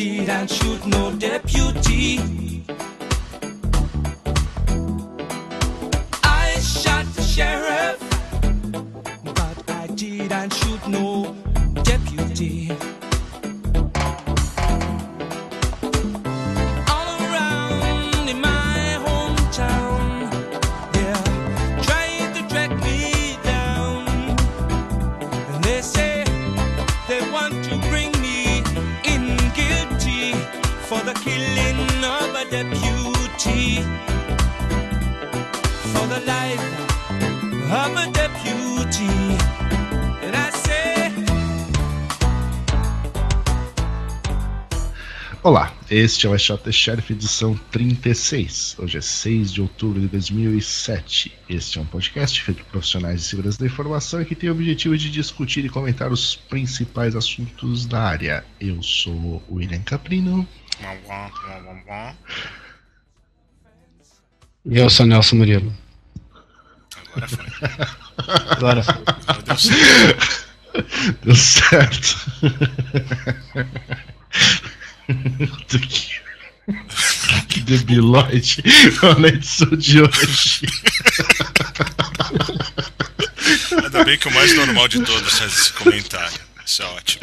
didn't shoot no deputy. I shot the sheriff, but I didn't shoot no deputy. Olá, este é o Shot the Sheriff edição 36. Hoje é 6 de outubro de 2007. Este é um podcast feito por profissionais de segurança da informação e que tem o objetivo de discutir e comentar os principais assuntos da área. Eu sou o William Caprino. E eu sou Nelson Murilo. Agora foi. Agora foi. Agora deu certo. Deu certo. Que... debiloide na edição de hoje. Ainda bem que o mais normal de todos faz esse comentário. Isso é ótimo.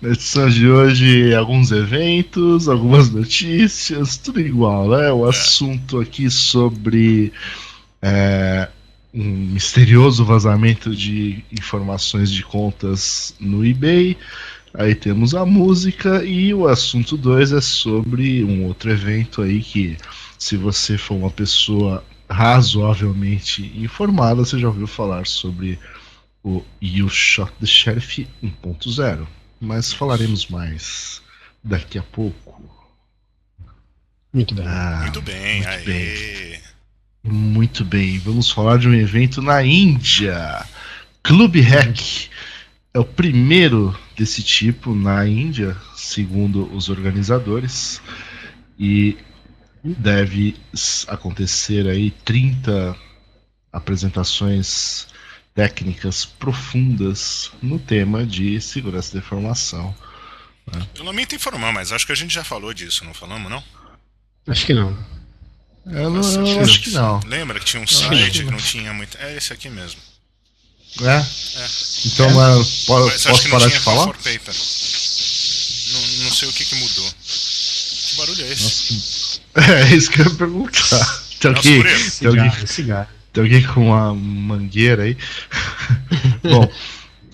Na edição de hoje, alguns eventos, algumas notícias, tudo igual, né? O assunto aqui sobre é, um misterioso vazamento de informações de contas no eBay. Aí temos a música e o assunto 2 é sobre um outro evento aí que, se você for uma pessoa razoavelmente informada, você já ouviu falar sobre o You Shot the Sheriff 1.0. Mas falaremos mais daqui a pouco. Muito bem. Ah, Muito bem, muito aí. bem. Muito bem, vamos falar de um evento na Índia. Club Hack é o primeiro desse tipo na Índia, segundo os organizadores, e deve acontecer aí 30 apresentações técnicas profundas no tema de segurança da informação. Eu lamento informar, mas acho que a gente já falou disso, não falamos, não? Acho que não. Eu, não, eu acho que não. Lembra que tinha um site que não tinha muito. É esse aqui mesmo. É? É. Então, mas Mas acho posso que não parar de falar? Não, não sei o que, que mudou. Que barulho é esse? Nossa, É isso que eu ia perguntar. Tem alguém, tem, alguém, Cigarro, tem alguém com uma mangueira aí? Bom,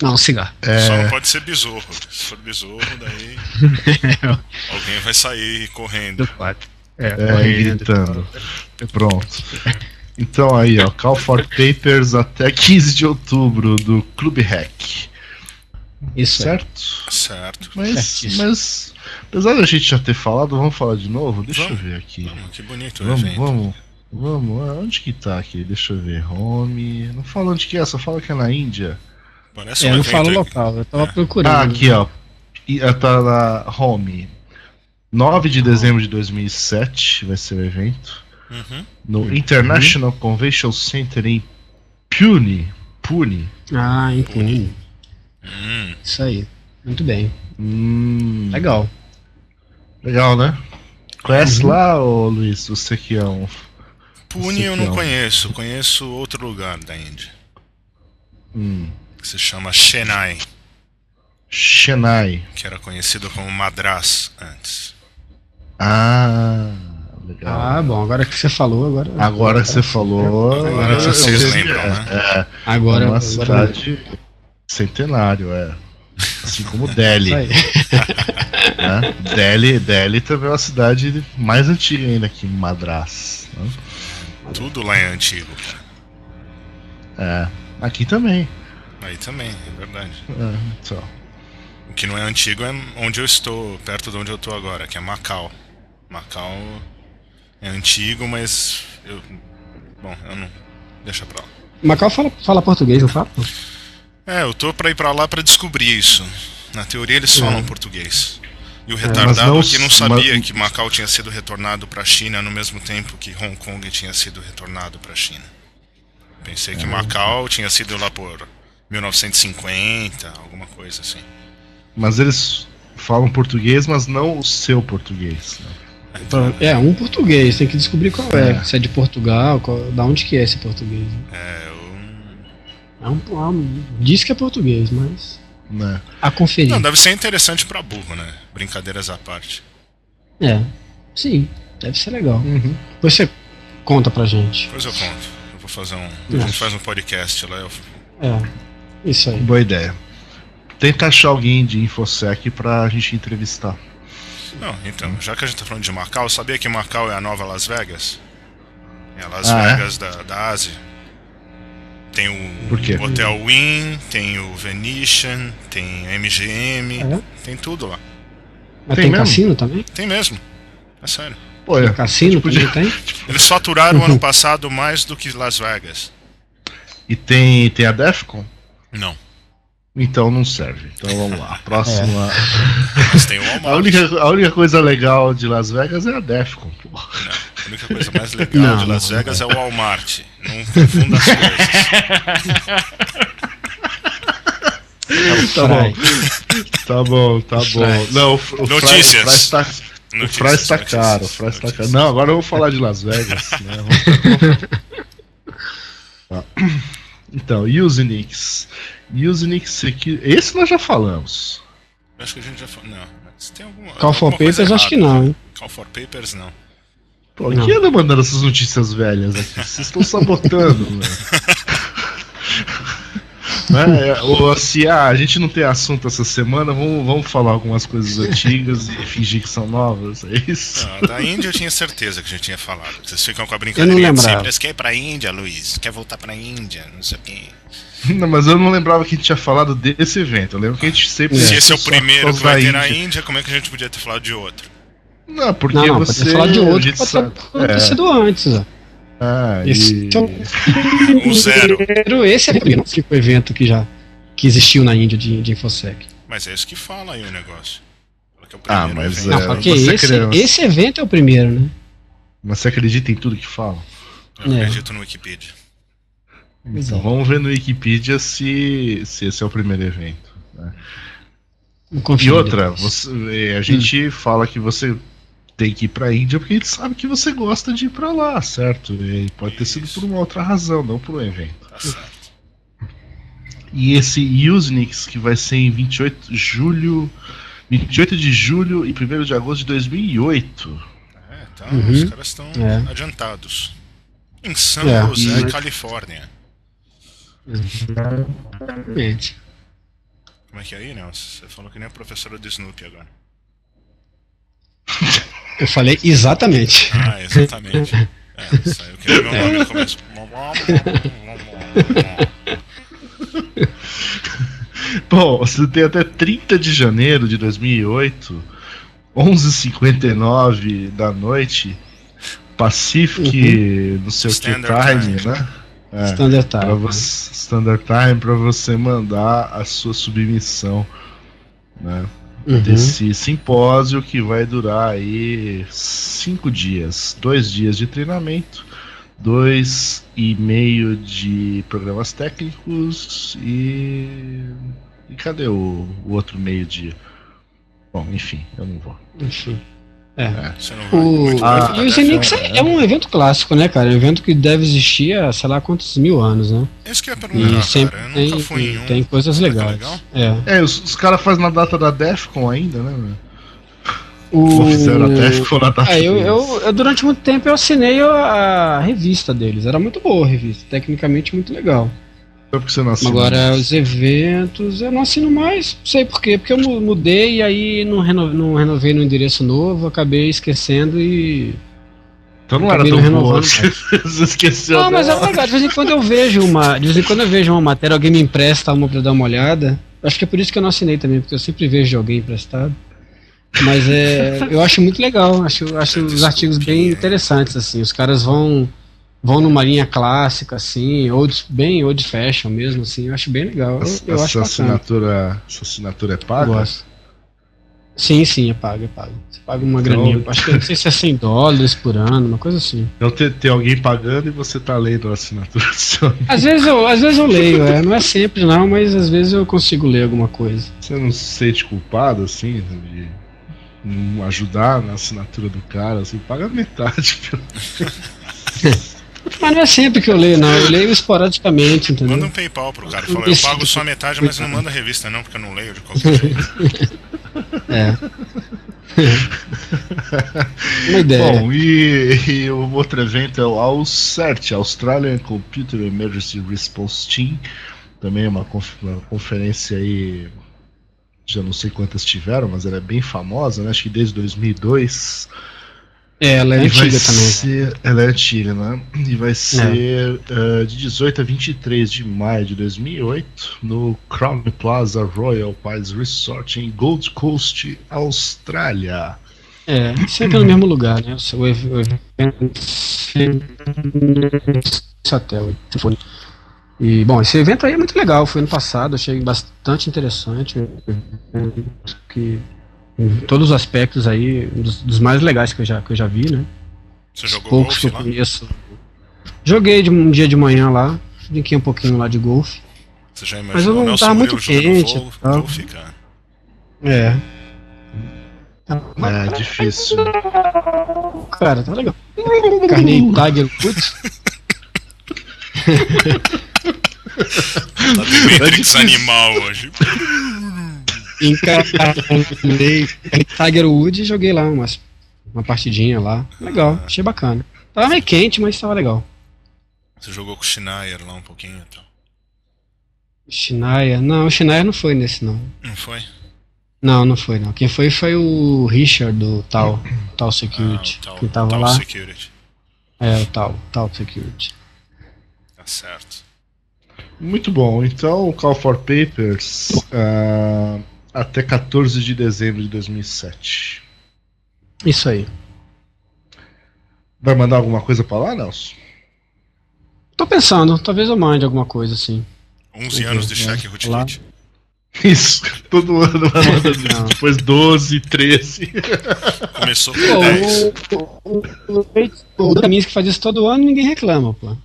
Não, cigarro. Só é, não pode ser besouro. Se for besouro, daí alguém vai sair correndo. Do quarto. É, é, correndo. gritando. Pronto. Então aí, ó, Call for Papers até 15 de outubro do Clube Hack. Isso é. Certo? Certo. Mas, mas, apesar da gente já ter falado, vamos falar de novo? Deixa Vamos. eu ver aqui. Vamos, que bonito Vamos, evento. vamos, vamos. Ah, Onde que tá aqui? Deixa eu ver. Home. Não fala onde que é, só fala que é na Índia. Parece É, um não evento fala o aí. local, eu tava procurando. Ah, aqui, ó. E, ah, Tá na Home. 9 de dezembro de 2007 vai ser o evento. Uhum. No International Convention Center em Pune. Pune. Ah, entendi. Hum, Isso aí. Muito bem. Hum, Legal. Legal, né? Conhece Uhum. lá, ô Luiz? Você que é um. Pune eu é não um- conheço. Conheço outro lugar da Índia. Hum, Que se chama Chennai. Chennai. Que era conhecido como Madras antes. Ah, legal. Ah, bom, agora que você falou, agora. Agora que você falou. Agora vocês lembram, né? É, Agora. é uma agora- cidade centenário, é. Assim como Delhi. Né? Delhi, Delhi também é uma cidade mais antiga ainda que Madras. né? Tudo lá é antigo, cara. É. Aqui também. Aí também, é verdade. É, então. O que não é antigo é onde eu estou, perto de onde eu estou agora, que é Macau. Macau é antigo, mas eu. Bom, eu não. Deixa pra lá. Macau fala, fala português, não fala? É, eu tô pra ir pra lá pra descobrir isso. Na teoria eles falam É. português. E o mas retardado não aqui não sabia mas- que Macau tinha sido retornado pra China no mesmo tempo que Hong Kong tinha sido retornado pra China. Pensei É. que Macau tinha sido lá por 1950, alguma coisa assim. Mas eles falam português, mas não o seu português. né? É, um português, tem que descobrir qual é. É. Se é de Portugal, qual- da onde que é esse português. É, eu... É um, é um- diz que é português, mas Né? a conferir. Não, deve ser interessante pra burro, né? Brincadeiras à parte. É, sim, deve ser legal. Uhum. Depois você conta pra gente. Depois eu conto. Eu vou fazer um. A gente faz um podcast lá. Eu... É, isso aí. Boa ideia. Tenta achar alguém de InfoSec pra gente entrevistar. Não, então, já que a gente tá falando de Macau, sabia que Macau é a nova Las Vegas? É a Las Ah, é? Vegas da, da Ásia. Tem o? Hotel Wynn, tem o Venetian, tem a MGM, É? tem tudo lá. Mas Tem tem, cassino também? Tem mesmo. É sério. Pô, é, Cassino podia- também tem? Eles faturaram ano passado mais do que Las Vegas. E tem, tem a Defcon? Não. Então não serve. Então vamos lá. Próxima. Mas tem o A, única, a única coisa legal de Las Vegas é a Defcon. Pô. Não, a única coisa mais legal Não, de Las não, Vegas é o Walmart. Não confunda as coisas. Tá bom. Tá bom, tá bom. Não, o, Notícias. O Fry está, o Fry está caro. O Fry está caro. Não, agora eu vou falar de Las Vegas. né? Vamos- Tá. Então, Usenix. Usenix aqui. Esse nós já falamos. Acho que a gente já falou. Não, mas tem alguma. Call for alguma Papers, acho que errada. não, hein? Call for Papers, não. Pô, Não. quem anda mandando essas notícias velhas aqui? Vocês estão sabotando, velho. É, ou se ah, a gente não tem assunto essa semana, vamos, vamos falar algumas coisas antigas e fingir que são novas, é isso? Ah, da Índia eu tinha certeza que a gente tinha falado. Vocês ficam com a brincadeira de lembrava. sempre. Você quer ir pra Índia, Luiz? Quer voltar pra Índia? Não sei o quê. Não, mas eu não lembrava que a gente tinha falado desse evento. Eu lembro que a gente sempre. Se esse é o primeiro que vai ter na Índia. Índia, como é que a gente podia ter falado de outro? Não, porque Não, não, você. falado de outro, pode sabe- ter ter sido antes. ó. Ah, Esse e- é o O zero. esse é o primeiro que o evento que já que existiu na Índia de, de InfoSec. Mas é isso que fala aí o negócio. É o Ah, mas evento. Não, É, porque você esse, criança. esse evento é o primeiro, né? Mas você acredita em tudo que fala? Eu É. acredito no Wikipedia. Então vamos ver no Wikipedia se, se esse é o primeiro evento. Vou E outra, você, eh, a gente fala que você tem que ir pra Índia porque a gente sabe que você gosta de ir pra lá, certo? E pode ter sido por uma outra razão, não por um evento. Tá certo. E esse Usenix que vai ser em 28 de julho, 28 de julho e 1 de agosto de 2008. É, tá, Uhum. os caras estão É. adiantados. Em San É. José, E- Califórnia. Exatamente. Como é que é aí, Nelson? Você falou que nem a professora do Snoopy agora. Eu falei exatamente. Ah, exatamente. É, saiu que nem meu nome no começo. Bom, você tem até 30 de janeiro de 2008, 11h59 da noite, Pacific, não sei o que, Standard Time, Time. né? É, Standard pra Time. você, Standard Time para você mandar a sua submissão, né? Uhum. Desse simpósio que vai durar aí cinco dias, dois dias de treinamento, dois e meio de programas técnicos e, e cadê o, o outro meio dia? Bom, enfim, eu não vou. Enfim. É. Vai O, bem, e o? Zenix é, é um evento clássico, né, cara? É um evento que deve existir há sei lá quantos mil anos, né? Esse que eu ia E sempre cara. Tem, nunca fui em um. tem coisas é legais. legal? É. É, os, os caras fazem na data da Defcon ainda, né? meu? O... Ou fizeram a Defcon na É, eu, eu, eu, durante muito tempo eu assinei a, a revista deles. Era muito boa a revista, tecnicamente muito legal. Só porque você não assinou. Agora, os eventos, eu não assino mais, não sei porquê, porque eu mu- mudei e aí não, reno, não renovei no endereço novo, acabei esquecendo e. Então não era tão não boa. renovando Você, você esqueceu Não, mas é dela. legal, de vez em quando eu vejo uma. De vez em quando eu vejo uma matéria, alguém me empresta uma pra dar uma olhada. Acho que é por isso que eu não assinei também, porque eu sempre vejo de alguém emprestado. Mas é. Eu acho muito legal, acho, acho os artigos bem interessantes, assim. Os caras vão. Vão numa linha clássica, assim, old, bem old fashion mesmo, assim, eu acho bem legal. Eu, eu acho bacana. assinatura, essa assinatura é Eu paga? gosto. Sim, sim, é pago, é pago. Você paga uma Então- graninha. Acho que não sei se é 100 dólares por ano, uma coisa assim. Então tem, tem alguém pagando e você tá lendo a assinatura do seu amigo. Às vezes eu, às vezes eu leio, é, não é sempre não, mas às vezes eu consigo ler alguma coisa. Você não se sente culpado, assim, de não ajudar na assinatura do cara, assim, paga metade. Pelo... Mas não é sempre que eu leio, não. Eu leio esporadicamente, entendeu? Manda um PayPal pro cara. Fala, eu pago só a metade, mas não manda a revista não, porque eu não leio de qualquer jeito. É. Uma ideia. Bom, e, e o outro evento é o AUCERT, Australian Computer Emergency Response Team. Também é uma, conf- uma conferência aí, já não sei quantas tiveram, mas ela é bem famosa, né? Acho que desde 2002. É, ela é e vai antiga também. ser, ela é antiga, né? E vai ser eh, de 18 a 23 de maio de 2008 no Crown Plaza Royal Pines Resort em Gold Coast, Austrália. É, sempre no mesmo lugar, né? O evento aí, foi. E, bom, esse evento aí é muito legal. Foi ano passado, achei bastante interessante. Que, em todos os aspectos aí, um dos, dos mais legais que eu já, que eu já vi, né? Você jogou Poucos que golfe eu lá? conheço. Joguei de um dia de manhã lá, brinquei um pouquinho lá de golfe. Você já Mas eu imaginou não- Nelson tava muito Murilo quente, golfe, tá? golfe, cara? É. É difícil. Cara, tá legal. Carnei Tiger Woods. Tá de Matrix animal hoje. Encarnei Tiger Woods e joguei lá umas, uma partidinha lá. Legal, achei bacana. Tava meio quente, mas tava legal. Você jogou com o Schneier lá um pouquinho e tal. Schneier, não, o Schneier não foi nesse não. Não foi? Não, não foi não. Quem foi foi o Richard do Tal, Tal Security, Ah, o tal, que tava tal lá. Security. É, o Tal, Tal Security. Tá certo. Muito bom. Então, o Call for Papers ah, até 14 de dezembro de 2007. Isso aí. Vai mandar alguma coisa pra lá, Nelson? Tô pensando, talvez eu mande alguma coisa assim. 11 anos de É, cheque lá. Rootkit. Isso, todo ano vai mandando isso. Depois 12, 13. Começou com Pô, 10. o, o, o, o Dan Kaminsky faz isso todo ano e ninguém reclama, pô.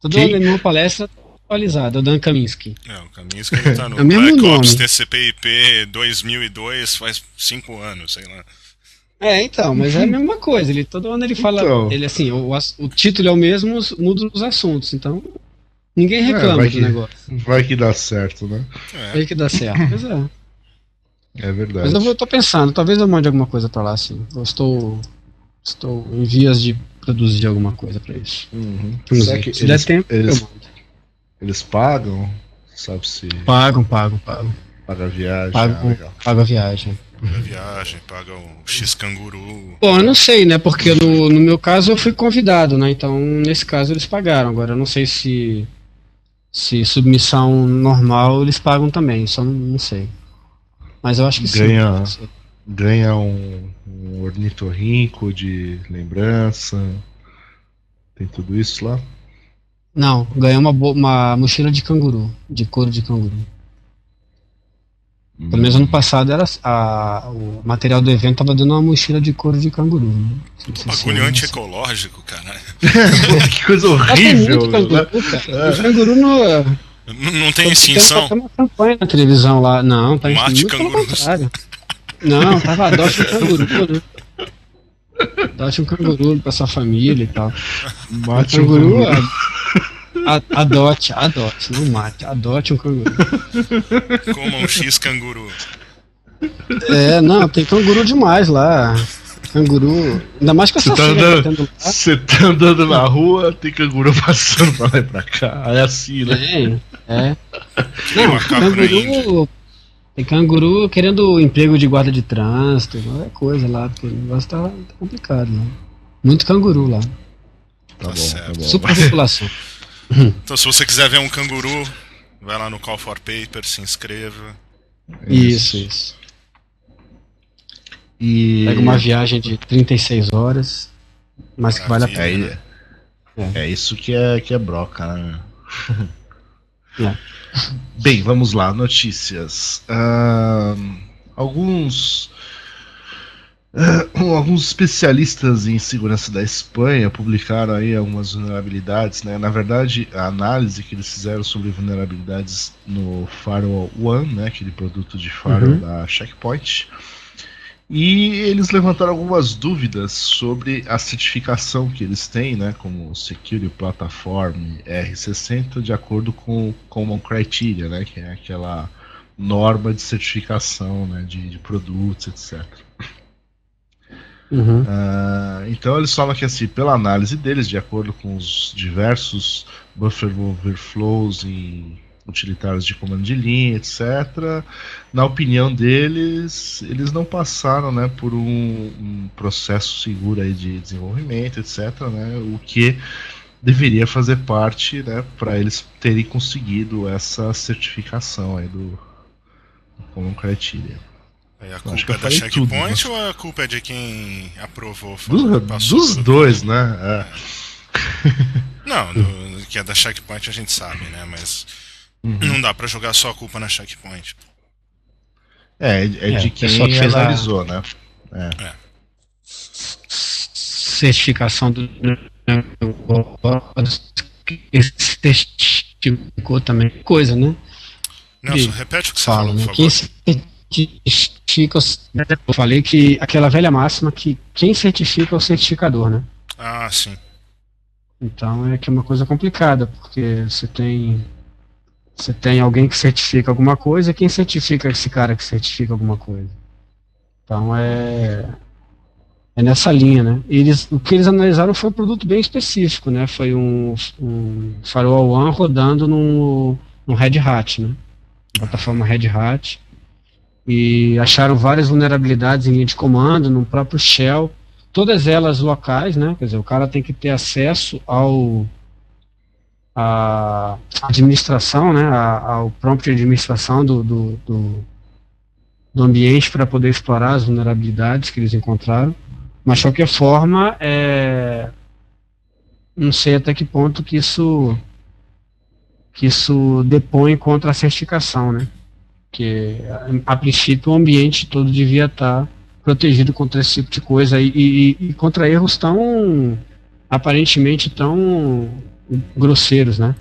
Todo Quem? ano ele numa palestra atualizada, o Dan Kaminsky. É, o Kaminsky ele tá no É o mesmo Black Ops nome. TCP/IP 2002 faz 5 anos, sei lá. É, então, mas é a mesma coisa. Ele, todo ano ele fala. Então. Ele assim, o, o título é o mesmo, os- muda os assuntos. Então, ninguém reclama vai do que- negócio. Vai que dá certo, né? É, Aí que dá certo. Pois é. É verdade. Mas eu vou, tô pensando, talvez eu mande alguma coisa pra lá, sim. Eu estou. Estou em vias de produzir alguma coisa pra isso. Uhum. Será que Se eles, der tempo, eles, eu mando. Eles pagam? Sabe se Pagam, pagam, pagam. paga a viagem? Ah, Pagam, legal. pagam a viagem. paga a viagem, paga o X-Canguru. Bom, eu não sei, né? Porque no, no meu caso eu fui convidado, né? Então, nesse caso eles pagaram. Agora, eu não sei se se submissão normal eles pagam também, só não, não sei. Mas eu acho que Ganha- sim. Ganha um, um ornitorrinco de lembrança. Tem tudo isso lá? Não, ganhei uma, uma mochila de canguru, de couro de canguru. Pelo menos ano passado era a, o material do evento tava dando uma mochila de couro de canguru. Né? Se Bagulho é- antiecológico, cara. que coisa tem horrível! muito canguru, né? cara. O canguru não. Não tem extinção. tendo uma campanha na televisão lá. Não, tá Mate cangurus. Não, tava adote um canguru, né? Adote um canguru pra sua família e tal. Mate um canguru, canguru. A- a- adote, adote, não mate, adote um canguru. Coma um X-Canguru. É, não, tem canguru demais lá. Canguru. Ainda mais com Você essa tá, andando, tá você tá andando na rua, tem canguru passando pra lá e pra cá. É assim, né? Tem, é. Não, canguru. Tem canguru querendo emprego de guarda de trânsito, qualquer coisa lá, porque o negócio tá, tá complicado lá. Muito canguru lá. Tá bom, tá certo. bom. Superpopulação. Então, se você quiser ver um canguru, vai lá no Call for Paper, se inscreva. Isso, isso. E... Pega uma viagem de 36 horas, mas que vale a É, pena. é, é isso que é, que é broca, né? É. Bem, vamos lá, notícias. Ahn, alguns Uh, alguns especialistas em segurança da Espanha publicaram aí algumas vulnerabilidades, né? Na verdade, a análise que eles fizeram sobre vulnerabilidades no Firewall One, né? Aquele produto de firewall uhum. da Checkpoint. E eles levantaram algumas dúvidas sobre a certificação que eles têm, né, como Security Platform R60, de acordo com o Common Criteria, né, que é aquela norma de certificação né, de, de produtos, etc. Uhum. Uh, então eles falam que assim, pela análise deles, de acordo com os diversos buffer overflows e utilitários de comando de linha, etc. Na opinião deles, eles não passaram né, por um, um processo seguro aí de desenvolvimento, etc. Né, o que deveria fazer parte né, para eles terem conseguido essa certificação aí do, do Common Criteria. Aí a culpa é da Checkpoint tudo, ou a culpa é de quem aprovou? Do, dos dois, né? É. Não, do, que é da Checkpoint a gente sabe, né? Mas uhum. não dá para jogar só a culpa na Checkpoint. É, é, é de quem que analisou, a... né? É. é. Certificação do certificou também coisa, né? Nelson, repete o que você fala, falou, né? Quem certifica, eu falei que aquela velha máxima que quem certifica é o certificador, né? Ah, sim. Então é que é uma coisa complicada, porque você tem você tem alguém que certifica alguma coisa, quem certifica esse cara que certifica alguma coisa? Então é é nessa linha, né? Eles, o que eles analisaram foi um produto bem específico, né? Foi um, um Firewall One rodando no, no Red Hat, né? Plataforma Red Hat e acharam várias vulnerabilidades em linha de comando, no próprio shell, todas elas locais, né? Quer dizer, o cara tem que ter acesso ao administração, né? A, ao prompt de administração do, do, do, do ambiente para poder explorar as vulnerabilidades que eles encontraram. Mas de qualquer forma, é, não sei até que ponto que isso que isso depõe contra a certificação, né? Porque, a princípio, o ambiente todo devia estar protegido contra esse tipo de coisa e, e, e contra erros tão, aparentemente, tão grosseiros, né?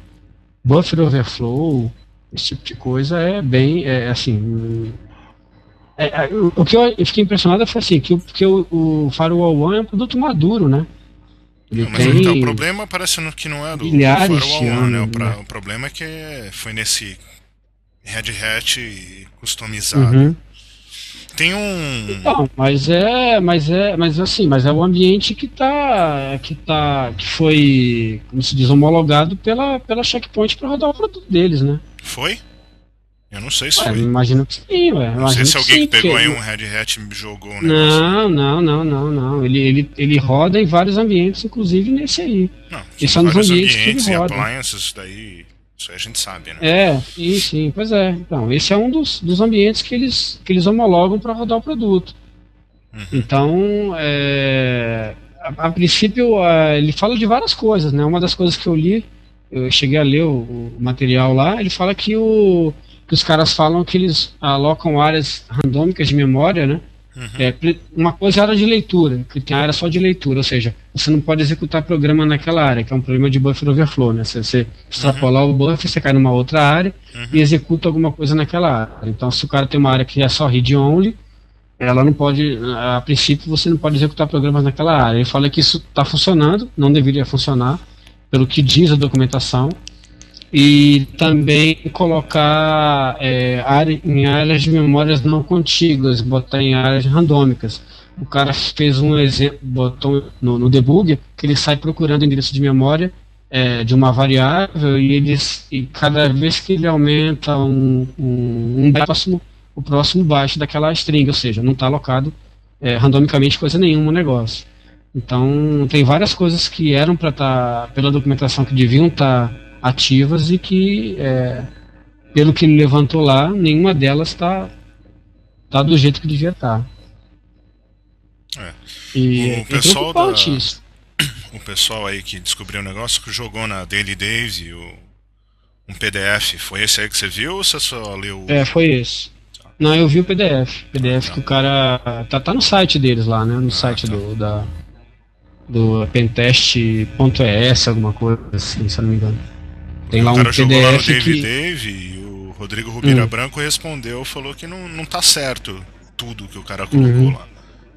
Buffer overflow, esse tipo de coisa é bem, é, assim, é, é, o que eu fiquei impressionado foi assim, que, que o, o Firewall One é um produto maduro, né? Ele não, mas tem então, o problema parece que não é do, do Firewall One, né? O, pra, né? o problema é que foi nesse Red Hat customizado. Uhum. Tem um. Não, mas é, mas é, mas assim, mas é o ambiente que tá, que tá, que foi, como se diz, homologado pela, pela Checkpoint para rodar o produto deles, né? Foi? Eu não sei se ué, foi. Imagino que sim, ué. Não sei se alguém que, que pegou aí um Red Hat e jogou um negócio. Não, não, não, não, não. Ele, ele, ele roda em vários ambientes, inclusive nesse aí. Não, e são nos ambientes, ambientes que ele roda. appliances, daí isso a gente sabe, né? É, sim, sim, pois é. Então, esse é um dos, dos ambientes que eles, que eles homologam para rodar o produto. Uhum. Então, é, a, a, princípio, a, ele fala de várias coisas, né? Uma das coisas que eu li, eu cheguei a ler o, o material lá, ele fala que, o, que os caras falam que eles alocam áreas randômicas de memória, né? Uhum. É, uma coisa é a área de leitura, que tem a área só de leitura, ou seja, você não pode executar programa naquela área, que é um problema de buffer overflow, né? Se você extrapolar uhum. o buffer, você cai numa outra área uhum. e executa alguma coisa naquela área. Então, se o cara tem uma área que é só read only, ela não pode, a princípio, você não pode executar programas naquela área. Ele fala que isso está funcionando, não deveria funcionar, pelo que diz a documentação, e também colocar é, área, em áreas de memórias não contíguas, botar em áreas randômicas. O cara fez um exemplo, botou no, no debug, que ele sai procurando endereço de memória é, de uma variável e, eles, e cada vez que ele aumenta um, um, um próximo, o próximo baixo daquela string, ou seja, não está alocado é, randomicamente coisa nenhuma no negócio. Então tem várias coisas que eram para estar, tá, pela documentação que deviam estar tá ativas e que, é, pelo que ele levantou lá, nenhuma delas está tá do jeito que devia estar. Tá. É. E o é pessoal da, isso. O pessoal aí que descobriu o negócio que jogou na Daily Days e o, um PDF, foi esse aí que você viu ou você só leu? É, foi esse. Tá. Não, eu vi o PDF. PDF que o cara. Tá, tá no site deles lá, né? No ah, site tá. do. Da, do pentest.es, alguma coisa assim, se eu não me engano. Tem lá um PDF. Jogou lá no Dave que... Dave e o Rodrigo Rubira hum. Branco respondeu, falou que não, não tá certo tudo que o cara colocou uhum. lá.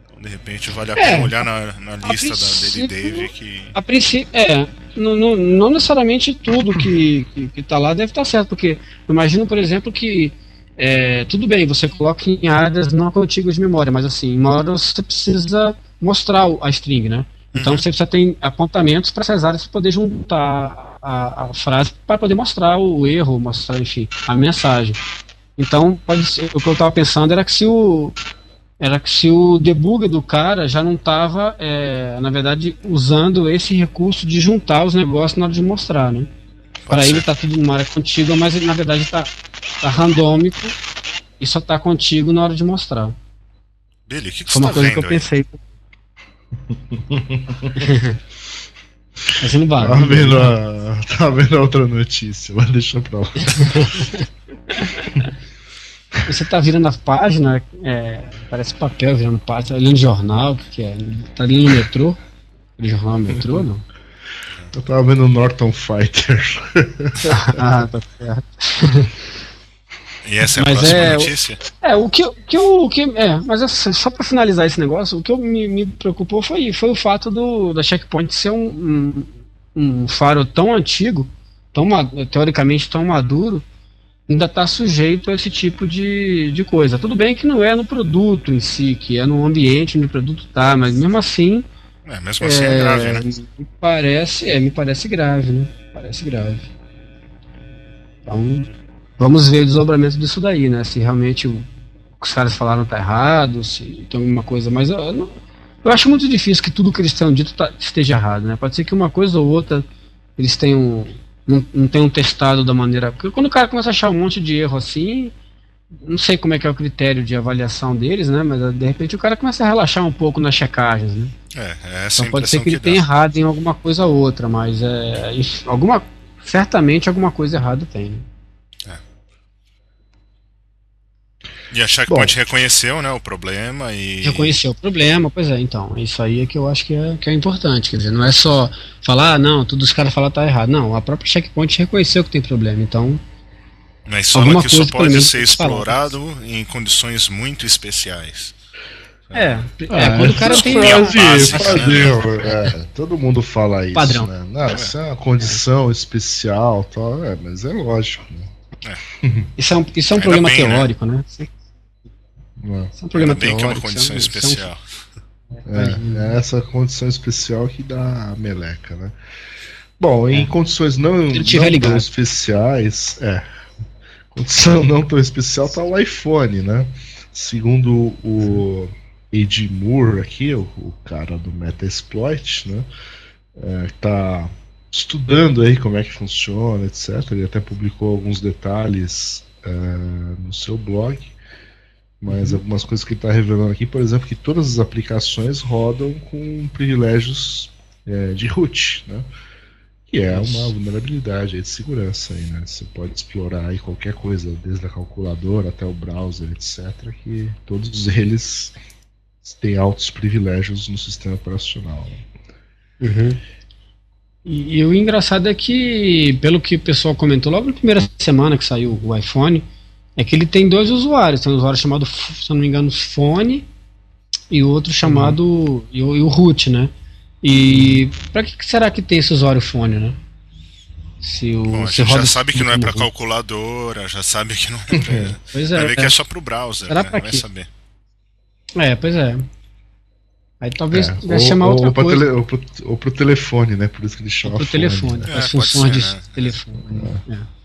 Então, de repente vale a pena é, olhar na, na lista da Dave Dave que. A princípio, é. Não, não, não necessariamente tudo que, que, que tá lá deve estar tá certo, porque eu imagino, por exemplo, que é, tudo bem, você coloca em áreas não contíguas de memória, mas assim, em uma hora você precisa mostrar a string, né? Então uhum. você precisa ter apontamentos para essas áreas para poder juntar a, a frase para poder mostrar o erro, mostrar, enfim, a mensagem. Então, pode ser, o que eu estava pensando era que se o era que se o debugger do cara já não estava, é, na verdade, usando esse recurso de juntar os negócios na hora de mostrar, né? Para ele tá tudo numa área contígua, mas ele, na verdade está tá randômico e só tá contigo na hora de mostrar. Billy, o que, que Foi uma tá coisa que eu aí? pensei. Mas Tá vendo, a, tá vendo a outra notícia, mas deixa pra lá. Você tá virando a página, é, parece papel virando página, tá lendo jornal, o que, que é? Tá ali no metrô? Aquele jornal metrô, não? Eu tava vendo Norton Fighter. ah, tá certo. E essa é a mas próxima é, notícia? É, o que, que, o que é, mas assim, só para finalizar esse negócio, o que me, me, preocupou foi, foi o fato do da Checkpoint ser um, um, um faro tão antigo, tão teoricamente tão maduro, ainda está sujeito a esse tipo de, de coisa. Tudo bem que não é no produto em si, que é no ambiente onde o produto está, mas mesmo assim. É, mesmo assim é, é grave, né? Me parece, é, me parece grave, né? Parece grave. Então, vamos ver o desdobramento disso daí, né? Se realmente o que os caras falaram tá errado, se tem alguma coisa, mas eu, não, eu acho muito difícil que tudo que eles tenham dito tá, esteja errado, né? Pode ser que uma coisa ou outra eles tenham não, não tenham testado da maneira. Porque quando o cara começa a achar um monte de erro assim, não sei como é que é o critério de avaliação deles, né? Mas de repente o cara começa a relaxar um pouco nas checagens, né? É, é essa então pode ser que ele tenha errado em alguma coisa ou outra, mas é, alguma, certamente alguma coisa errada tem. Né? E a Checkpoint Bom, reconheceu né, o problema e. Reconheceu o problema, pois é, então. Isso aí é que eu acho que é, que é importante. Quer dizer, não é só falar, ah, não, tudo os caras falam tá errado. Não, a própria Checkpoint reconheceu que tem problema, então. Mas fala que só pode ser explorado falar. em condições muito especiais. É, é, é quando o cara tem. Básica, padrão, né? é, todo mundo fala isso. Padrão. Né? Não, isso é uma condição especial, tal, é, mas é lógico. Né? É. Isso é um, isso é um problema bem, né? teórico, né? né? Isso é um bem teórico, que é uma condição é um, especial. É, é, essa condição especial que dá a meleca, né? Bom, em é. condições não, não tão especiais, é. Condição não tão especial tá o iPhone, né? Segundo o Ed Moore aqui, o, o cara do Metasploit, né? É, tá estudando aí como é que funciona, etc. Ele até publicou alguns detalhes é, no seu blog. Mas algumas coisas que ele está revelando aqui, por exemplo, que todas as aplicações rodam com privilégios é, de root, né? Que é uma vulnerabilidade de segurança aí, né? Você pode explorar aí qualquer coisa, desde a calculadora até o browser, etc. Que todos eles têm altos privilégios no sistema operacional. Né? Uhum. E, e, o engraçado é que, pelo que o pessoal comentou logo na primeira semana que saiu o iPhone, é que ele tem dois usuários. Tem um usuário chamado, se não me engano, Fone e outro chamado. Uhum. E, o, e, o root, né? E para que será que tem esse usuário Fone, né? Se o, Bom, a gente já sabe que não é para calculadora, já sabe que não é pra. pois é. Vai ver que é só para o browser. Será né? Vai saber. É, pois é. Aí talvez é, vai chamar ou, outra ou coisa. Tele, ou, pro, ou pro telefone, né? Por isso que ele chama. Ou pro fone, telefone, né? as é, funções ser, de né? telefone. É.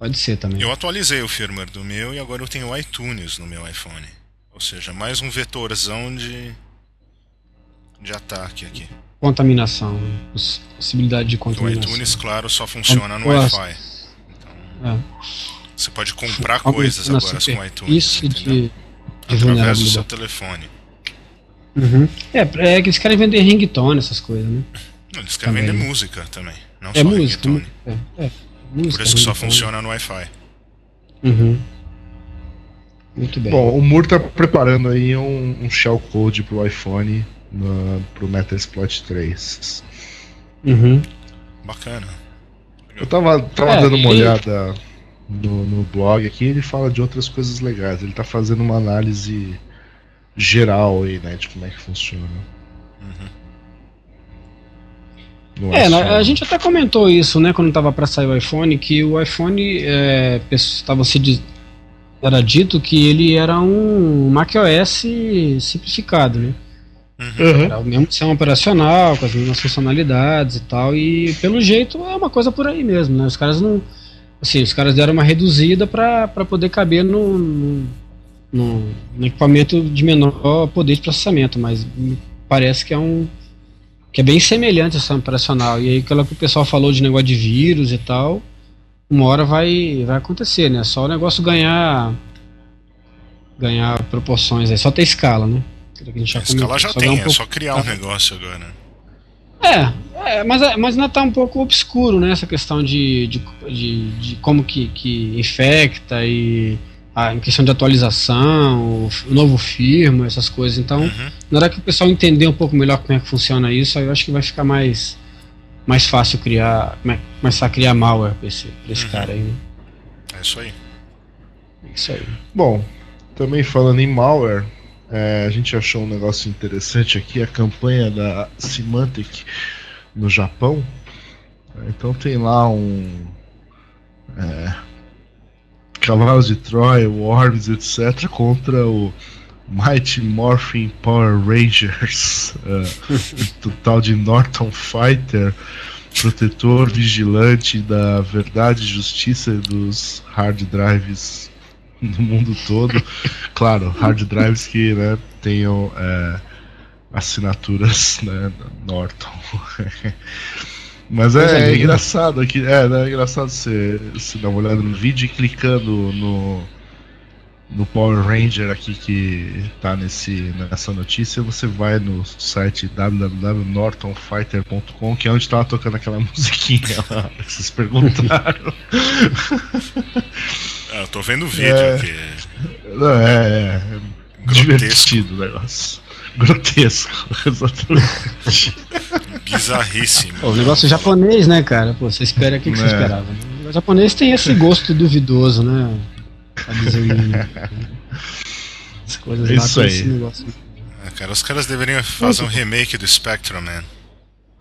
Pode ser também. Eu atualizei o firmware do meu e agora eu tenho iTunes no meu iPhone. Ou seja, mais um vetorzão de, de ataque aqui. Contaminação, possibilidade de contaminação. O iTunes, claro, só funciona no Wi-Fi. Então, é. Você pode comprar coisas agora com o iTunes. Isso de, de através do seu telefone. Uhum. É, é que eles querem vender ringtone, essas coisas, né? Não, eles querem também. vender música também. Não é só música. Ringtone. É, é. Música, Por isso que só funciona no Wi-Fi. Uhum. Muito bem. Bom, o Moore tá preparando aí um, um shellcode pro iPhone no, pro Metasploit 3. Uhum. Bacana. Eu tava, tava é, dando uma e... olhada no, no blog aqui, ele fala de outras coisas legais. Ele tá fazendo uma análise geral aí, né, de como é que funciona. Uhum. É, a gente até comentou isso, né, quando tava para sair o iPhone, que o iPhone é, estava se era dito que ele era um macOS simplificado, né? Uhum. Era o mesmo sistema operacional, com as mesmas funcionalidades e tal, e pelo jeito é uma coisa por aí mesmo, né? Os caras não. Assim, os caras deram uma reduzida para poder caber no, no, no, equipamento de menor poder de processamento, mas parece que é um. Que é bem semelhante ao sistema operacional. E aí aquilo que o pessoal falou de negócio de vírus e tal, uma hora vai, vai acontecer, né? Só o negócio ganhar. ganhar proporções aí, só ter escala, né? Que a, gente já a escala já tem, um é pouco... só criar um negócio agora. É, é, mas, é, mas ainda está um pouco obscuro, né? Essa questão de, de, de, de como que, que infecta e a, em questão de atualização, o, o novo firma, essas coisas. Então, uhum. na hora que o pessoal entender um pouco melhor como é que funciona isso, aí eu acho que vai ficar mais, mais fácil criar, começar a criar malware para esse, pra esse uhum. cara aí. Né? É isso aí. É isso aí. Bom, também falando em malware, é, a gente achou um negócio interessante aqui, a campanha da Symantec no Japão. Então tem lá um. É, Cavalos de Troia, Worms, etc., contra o Mighty Morphin Power Rangers, uh, tal de Norton Fighter, protetor vigilante da verdade e justiça dos hard drives no mundo todo. claro, hard drives que né, tenham é, assinaturas né, Norton. Mas é, é, engraçado aqui, é, né, é engraçado você, você dar uma olhada no vídeo e clicando no, no Power Ranger aqui que tá nesse, nessa notícia, você vai no site www.nortonfighter.com, que é onde tava tocando aquela musiquinha lá, vocês perguntaram. Ah, eu tô vendo o vídeo é... aqui. Não, é, é divertido o negócio. Grotesco, exatamente. Bizarríssimo. o negócio japonês, né, cara? Pô, você espera o que, que você é. esperava? O japonês tem esse gosto duvidoso, né? Pra dizer As coisas Isso aí. Negócio. É, cara, os caras deveriam fazer um remake do Spectrum Man.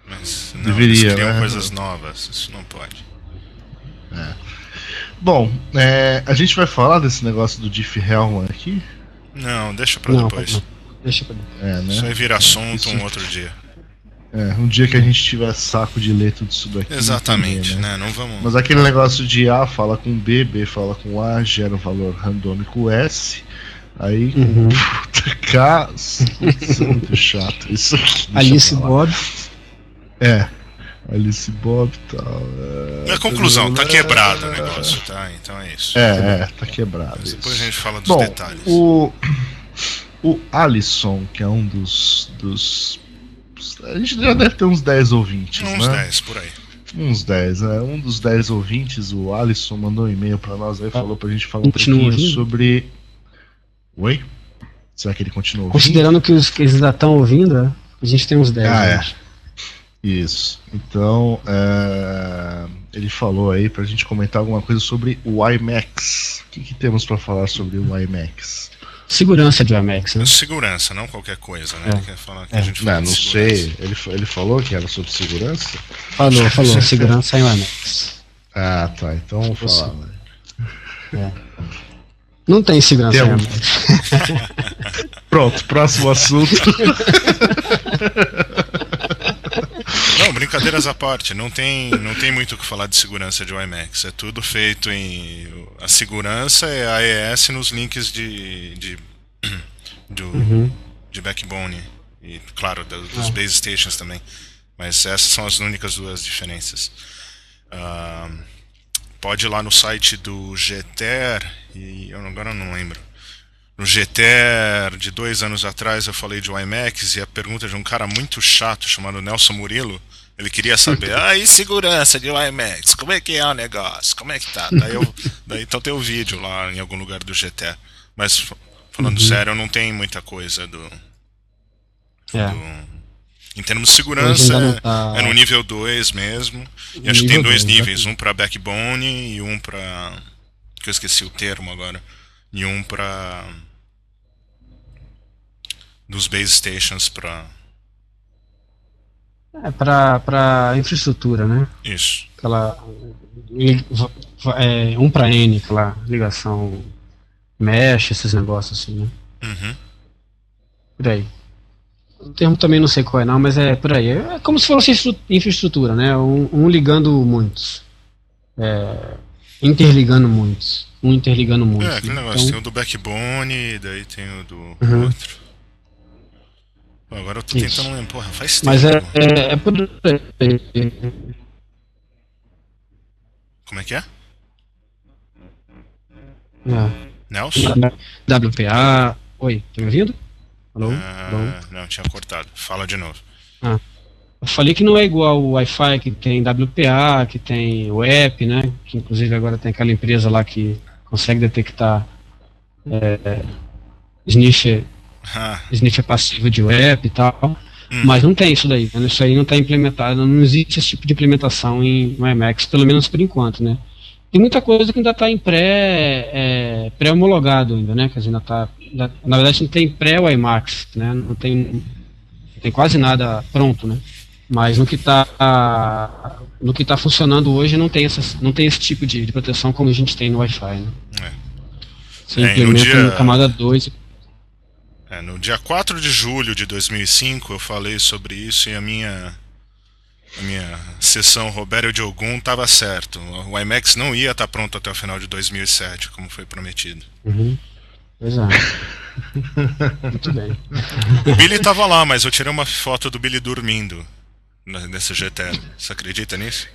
Mas não, Deveria, eles criam né? coisas novas, isso não pode. É. Bom, é, a gente vai falar desse negócio do Diff Hellman aqui? Não, deixa pra não, depois. Não. Deixa pra depois. É, né? Isso aí vira assunto isso... um outro dia. É, um dia que a gente tiver saco de ler tudo isso daqui. Exatamente, né? né? Não vamos... Mas aquele negócio de A fala com B, B fala com A, gera um valor randômico S. Aí, uhum. puta, K, isso é muito chato. Isso aqui. Alice Bob. É, Alice Bob e tal. É, a conclusão, tá quebrado o negócio, tá? Então é isso. É, é, tá quebrado. Mas depois isso. a gente fala dos Bom, detalhes. O, o Alisson, que é um dos, dos. A gente já deve ter uns 10 ouvintes. Uns né? 10 por aí. Uns 10, é. Um dos 10 ouvintes, o Alisson, mandou um e-mail pra nós aí, falou pra gente falar um pouquinho ouvindo? sobre. Oi? Será que ele continua ouvindo? Considerando que os que eles ainda estão ouvindo, é, a gente tem uns 10. Ah, é. Isso. Então, é, ele falou aí pra gente comentar alguma coisa sobre o IMAX. O que, que temos para falar sobre o IMAX? Segurança de IMAX, né? Segurança, não qualquer coisa, né? É. Ele quer falar que é. a gente não, não sei. Ele, ele falou que era sobre segurança? Falou, falou. segurança em IMAX. Ah, tá. Então vamos falar. É. Não tem segurança tem em IMAX. Pronto, próximo assunto. Não, brincadeiras à parte, não tem, não tem muito o que falar de segurança de IMAX. É tudo feito em. A segurança é AES nos links de. de, do, uhum. de backbone. E, claro, dos ah. base stations também. Mas essas são as únicas duas diferenças. Uh, pode ir lá no site do GTR, e eu agora não lembro. No GTR de dois anos atrás eu falei de WiMAX e a pergunta de um cara muito chato chamado Nelson Murilo Ele queria saber, aí segurança de IMAX, como é que é o negócio? Como é que tá? Daí eu, daí, então tem o um vídeo lá em algum lugar do GT. Mas falando uhum. sério, não tem muita coisa do. É. do em termos de segurança, tá... é no nível 2 mesmo. E acho que tem dois níveis, um para backbone e um para que eu esqueci o termo agora, e um para dos base stations para é, para infraestrutura, né? Isso. Aquela. É, um para N, aquela ligação mesh, esses negócios assim, né? Uhum. Por aí. O termo também não sei qual é, não, mas é por aí. É como se fosse infraestrutura, né? Um, um ligando muitos. É, interligando muitos. Um interligando muitos. É, aquele né? negócio. Então... Tem o do backbone, daí tem o do uhum. outro. Agora eu tô Isso. tentando lembrar. Porra, faz tempo. Mas é, é, é por. Como é que é? É. Nelson? WPA. Oi, tá me ouvindo? Alô? Ah, não, tinha cortado. Fala de novo. Ah. Eu falei que não é igual o Wi-Fi que tem WPA, que tem o app, né? Que inclusive agora tem aquela empresa lá que consegue detectar é, sniffer ah. É passivo de web e tal. Hum. Mas não tem isso daí. Né? Isso aí não está implementado, não existe esse tipo de implementação em no Emacs, pelo menos por enquanto, né? Tem muita coisa que ainda está em pré, é, pré-homologado ainda, né? Que ainda está, na verdade não tem pré-WiMAX, né? Não tem, não tem quase nada pronto, né? Mas no que está no que está funcionando hoje não tem, essas, não tem esse tipo de, de proteção como a gente tem no Wi-Fi, né? É. Você é, implementa dia... camada 2 é, no dia 4 de julho de 2005 eu falei sobre isso e a minha a minha sessão Roberto de Ogum estava certo. O IMAX não ia estar tá pronto até o final de 2007, como foi prometido. Uhum. Exato. Muito bem. O Billy estava lá, mas eu tirei uma foto do Billy dormindo nesse GTR. Você acredita nisso?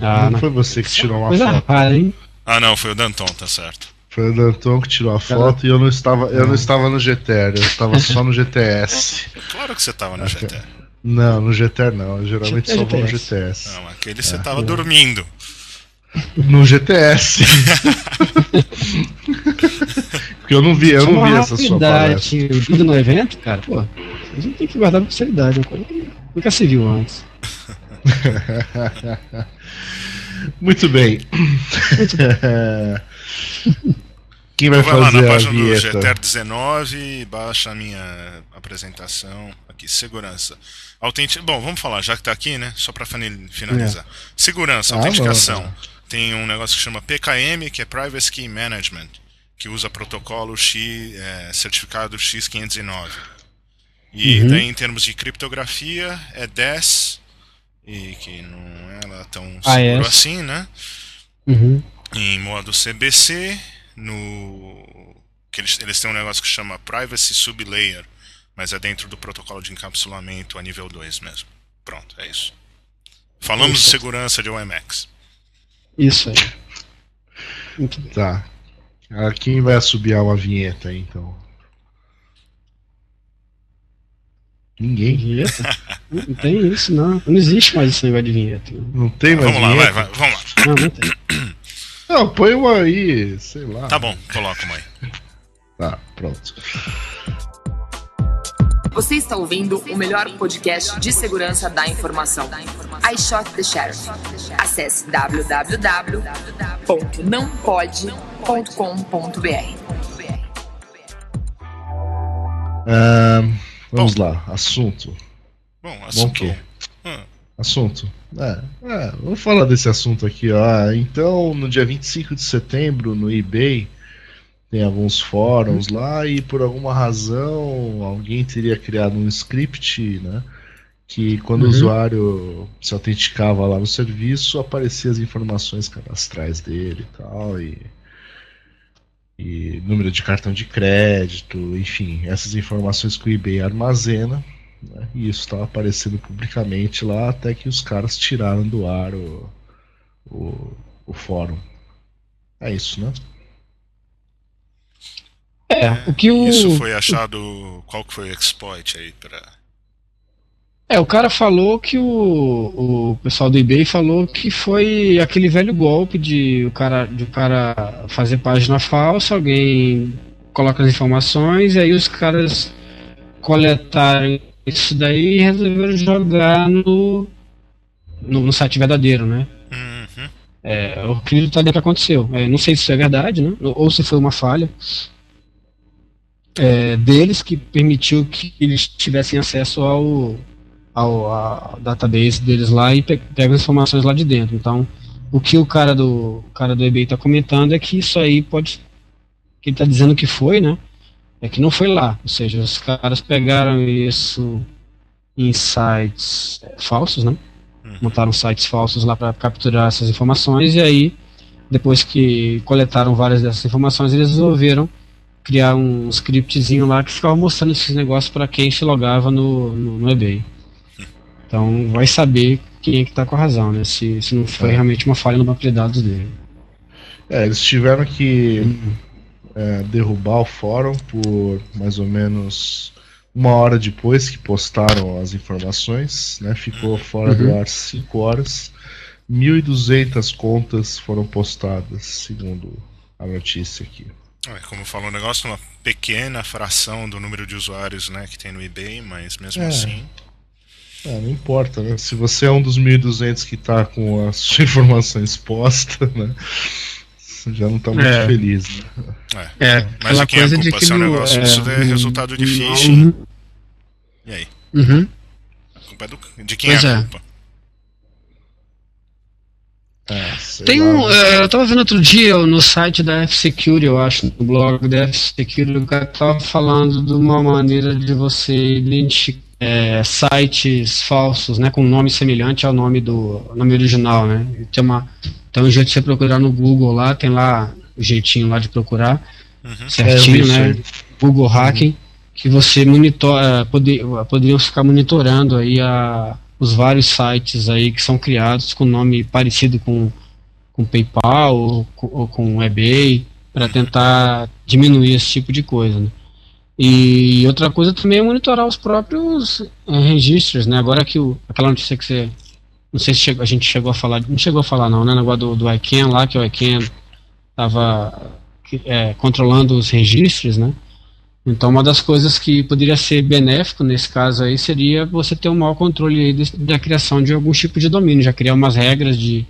Ah, não foi você que tirou uma foto. Rara, hein? Ah, não, foi o Danton, tá certo. Foi o Danton que tirou a foto e eu não estava, eu não estava no GTR, eu estava só no GTS. Claro que você estava no GTR. Não, no GTR não, eu geralmente só vou no GTS. Não, aquele você estava é. dormindo. No GTS. Porque eu não vi, eu não vi essa sua palestra. Indo no evento, cara, pô, a gente tem que guardar com seriedade, uma coisa que nunca se viu antes. Muito bem. Muito bem. Quem vai, vai fazer lá na página do GTR 19 baixa a minha apresentação aqui, segurança. Autenti... Bom, vamos falar, já que está aqui, né? Só para finalizar. É. Segurança, ah, autenticação. Bom, Tem um negócio que chama PKM, que é Privacy Key Management, que usa protocolo X, é, certificado X509. E uhum. daí, em termos de criptografia, é 10, e que não é lá tão seguro ah, assim, né? Uhum. Em modo CBC, no que eles, eles têm um negócio que chama Privacy Sublayer, mas é dentro do protocolo de encapsulamento a nível 2 mesmo. Pronto, é isso. Falamos isso. de segurança de OMX. Isso aí. Tá. Ah, quem vai assobiar uma vinheta aí, então? Ninguém. Vinheta? não tem isso, não. Não existe mais esse negócio de vinheta. Não tem mais vamos vinheta? Lá, vai, vai, vamos lá. Não, não tem. Não, põe uma aí, sei lá. Tá bom, coloca uma aí. Tá, pronto. Você está ouvindo o melhor podcast de segurança da informação. I Shot the Sheriff. Acesse www.nãopode.com.br. Uh, vamos Bom. lá, assunto. Bom, assunto. Bom. Assunto. É, é, vamos falar desse assunto aqui, ó. Então, no dia 25 de setembro, no eBay, tem alguns fóruns lá e por alguma razão alguém teria criado um script, né? Que quando uhum. o usuário se autenticava lá no serviço, aparecia as informações cadastrais dele e tal, e, e número de cartão de crédito, enfim, essas informações que o eBay armazena né? E isso estava aparecendo publicamente lá até que os caras tiraram do ar o, o, o fórum. É isso, né? É, o que o... Isso foi achado. Qual que foi o exploit aí para É, o cara falou que o, o pessoal do eBay falou que foi aquele velho golpe de o cara, de o cara fazer página falsa, alguém coloca as informações e aí os caras coletaram isso daí resolveram jogar no, no, no site verdadeiro, né? Uhum. É, eu acredito que aconteceu. É, não sei se isso é verdade, né? Ou se foi uma falha é, deles que permitiu que eles tivessem acesso ao ao, ao database deles lá e pe pega as informações lá de dentro. Então, o que o cara do o cara do eBay está comentando é que isso aí pode que ele está dizendo que foi, né? É que não foi lá, ou seja, os caras pegaram isso em sites é, falsos, né? Uhum. Montaram sites falsos lá para capturar essas informações e aí depois que coletaram várias dessas informações, eles resolveram criar um scriptzinho lá que ficava mostrando esses negócios para quem se logava no, no, no eBay. Então vai saber quem é que está com a razão, né? Se, se não foi é. realmente uma falha no banco de dados dele. É, eles tiveram que é, derrubar o fórum por mais ou menos uma hora depois que postaram as informações, né? Ficou fora uhum. do ar 5 horas. 1.200 contas foram postadas, segundo a notícia aqui. É, como falou o negócio, uma pequena fração do número de usuários né, que tem no eBay, mas mesmo é. assim. É, não importa, né? Se você é um dos 1.200 que está com as suas informações postas, né? Já não está muito é. feliz, né? É, é mas aqui coisa a culpa de que é um negócio, é, isso é resultado de phishing. Uhum. E aí? Uhum. A culpa é do, de quem pois é a é. culpa? É, Tem um, é, eu tava vendo outro dia no site da F-Security, eu acho, no blog da F-Security, o cara tava falando de uma maneira de você identificar é, sites falsos, né, com nome semelhante ao nome do nome original, né? Tem uma tem um jeito de você procurar no Google lá, tem lá o jeitinho lá de procurar uhum. certinho, é, né? Google Hacking, uhum. que você monitora, poder, poderiam ficar monitorando aí a, os vários sites aí que são criados com nome parecido com com PayPal ou, ou com eBay para tentar diminuir esse tipo de coisa. Né? E outra coisa também é monitorar os próprios é, registros, né? Agora que o, aquela notícia que você. Não sei se chegou, a gente chegou a falar. Não chegou a falar, não, né? O negócio do, do ICANN lá, que o ICANN estava é, controlando os registros, né? Então, uma das coisas que poderia ser benéfico nesse caso aí seria você ter um maior controle de, da criação de algum tipo de domínio, já criar umas regras de,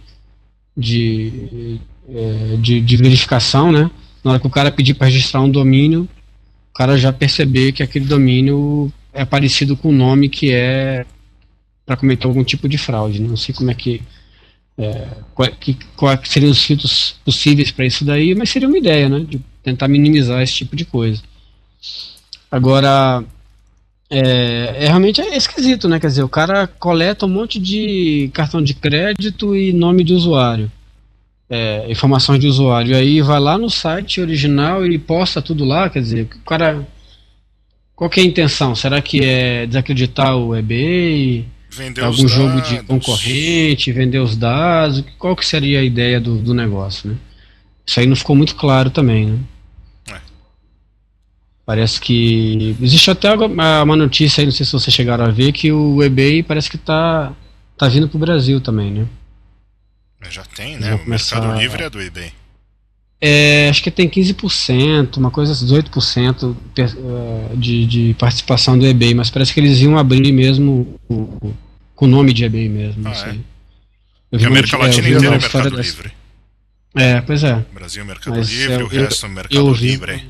de, é, de, de verificação, né? Na hora que o cara pedir para registrar um domínio, cara já perceber que aquele domínio é parecido com o nome que é para cometer algum tipo de fraude. Né? Não sei como é que. É, qual, que, qual seriam os filtros possíveis para isso daí, mas seria uma ideia, né? De tentar minimizar esse tipo de coisa. Agora, é, é, realmente é esquisito, né? Quer dizer, o cara coleta um monte de cartão de crédito e nome de usuário é, informações de usuário. Aí vai lá no site original e posta tudo lá, quer dizer, o cara. Qual é a intenção? Será que é desacreditar o eBay? Vender algum jogo de concorrente, vender os dados? Qual que seria a ideia do, do negócio, né? Isso aí não ficou muito claro também, né? É. Parece que. Existe até uma notícia aí, não sei se vocês chegaram a ver, que o eBay parece que está tá vindo pro Brasil também, né? Já tem, né? O Mercado Livre é do eBay. É, acho que tem 15%, uma coisa 18% é, de, de participação do eBay, mas parece que eles iam abrir mesmo o, com o nome de eBay mesmo. Ah, é? Eu a América Latina inteira é Mercado dessa... Livre. É, pois é. Brasil é Mercado mas Livre, o resto é Mercado vi, Livre.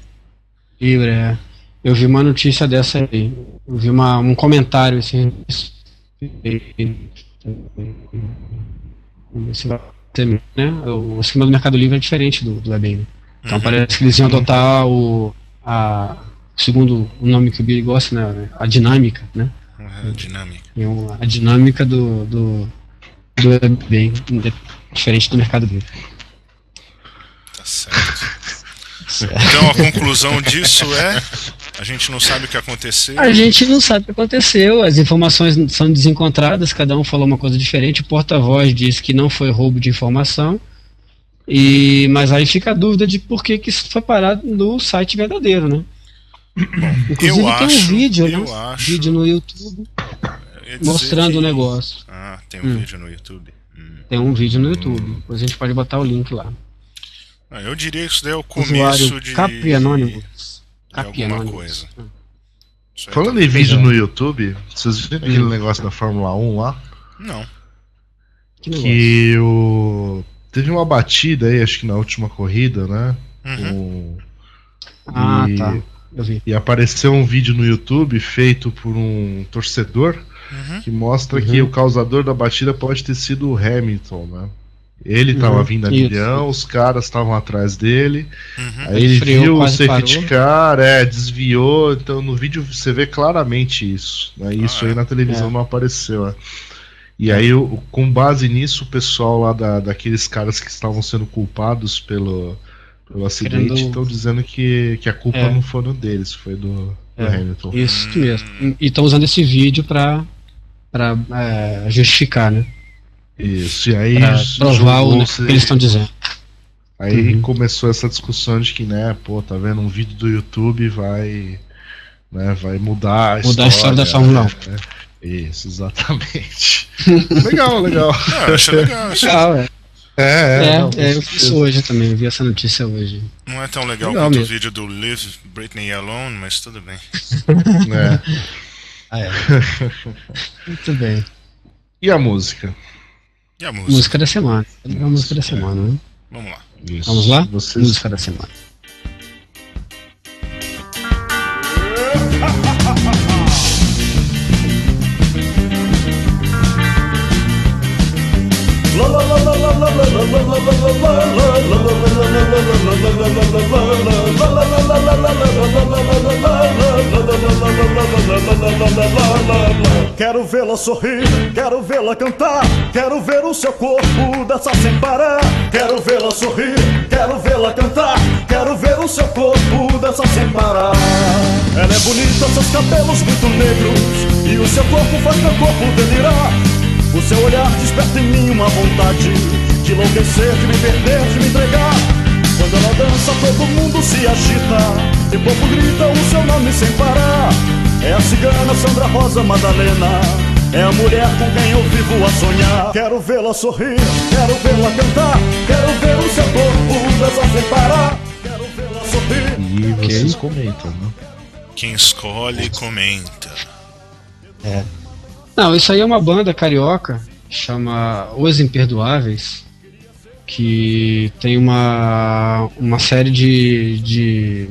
Livre, é. Eu vi uma notícia dessa aí. Eu vi uma, um comentário assim né? O esquema do Mercado Livre é diferente do, do eBay. Né? Então uhum. parece que eles iam adotar o, a, segundo o nome que o Billy gosta, né? A dinâmica, né? Uhum, dinâmica. A dinâmica do, do, do eBay, diferente do Mercado Livre. Tá certo. Então a conclusão disso é a gente não sabe o que aconteceu. A gente não sabe o que aconteceu, as informações são desencontradas, cada um falou uma coisa diferente. O porta-voz diz que não foi roubo de informação. E, mas aí fica a dúvida de por que, que isso foi parado no site verdadeiro, né? Inclusive tem acho, um vídeo, né? Acho, vídeo no YouTube. mostrando o negócio. Ah, tem um hum. vídeo no YouTube. Hum. Tem um vídeo no YouTube. Hum. Depois a gente pode botar o link lá. Ah, eu diria que isso daí é o começo Usuário de. Capri Anonymous. Capri alguma coisa. Falando em vídeo no YouTube, vocês viram aquele hum. negócio da Fórmula 1 lá? Não. Que, que o. Teve uma batida aí, acho que na última corrida, né? Uhum. Ah, e... tá. Eu vi. E apareceu um vídeo no YouTube feito por um torcedor uhum. que mostra uhum. que o causador da batida pode ter sido o Hamilton, né? Ele estava uhum. vindo a milhão, os caras estavam atrás dele. Uhum. Aí ele, viu o safety car, é, desviou. Então no vídeo você vê claramente isso. Né? Isso ah, aí na televisão é. não apareceu. Né? E aí, com base nisso, o pessoal lá da, daqueles caras que estavam sendo culpados pelo, pelo acidente estão Querendo... dizendo que, que a culpa é. não foi deles, foi do, do é. Hamilton. Isso mesmo. E estão usando esse vídeo para é, justificar, né? Isso, e aí. Pra provar o que eles estão dizendo. Aí uhum. começou essa discussão de que, né, pô, tá vendo, um vídeo do YouTube vai. Né, vai mudar a mudar história. a história da Fórmula 1. Né? Isso, exatamente. legal, legal. Ah, achei legal, achei... legal, é. É, é, é, não, é eu fiz hoje também, eu vi essa notícia hoje. Não é tão legal, legal quanto mesmo. o vídeo do Live Britney Alone, mas tudo bem. é. Ah, é. Muito bem. E a música? E a música? Música da semana. A música da semana, né? Vamos lá. Isso. Vamos lá? Vocês... Música da semana. Quero vê-la sorrir, quero vê-la cantar, quero ver o seu corpo dançar sem parar. Quero vê-la sorrir, quero vê-la cantar, quero ver o seu corpo dançar sem parar. Ela é bonita, seus cabelos muito negros, e o seu corpo faz meu corpo delirar. O seu olhar desperta em mim uma vontade de enlouquecer, de me perder, de me entregar. Quando ela dança, todo mundo se agita. E o povo grita o seu nome sem parar. É a cigana Sandra Rosa Madalena. É a mulher com quem eu vivo a sonhar. Quero vê-la sorrir, quero vê-la cantar. Quero ver o seu corpo dançar sem parar. Quero vê-la sorrir. E vocês comentam, né? Quem escolhe, comenta. É. Não, isso aí é uma banda carioca, chama Os Imperdoáveis, que tem uma, uma série de, de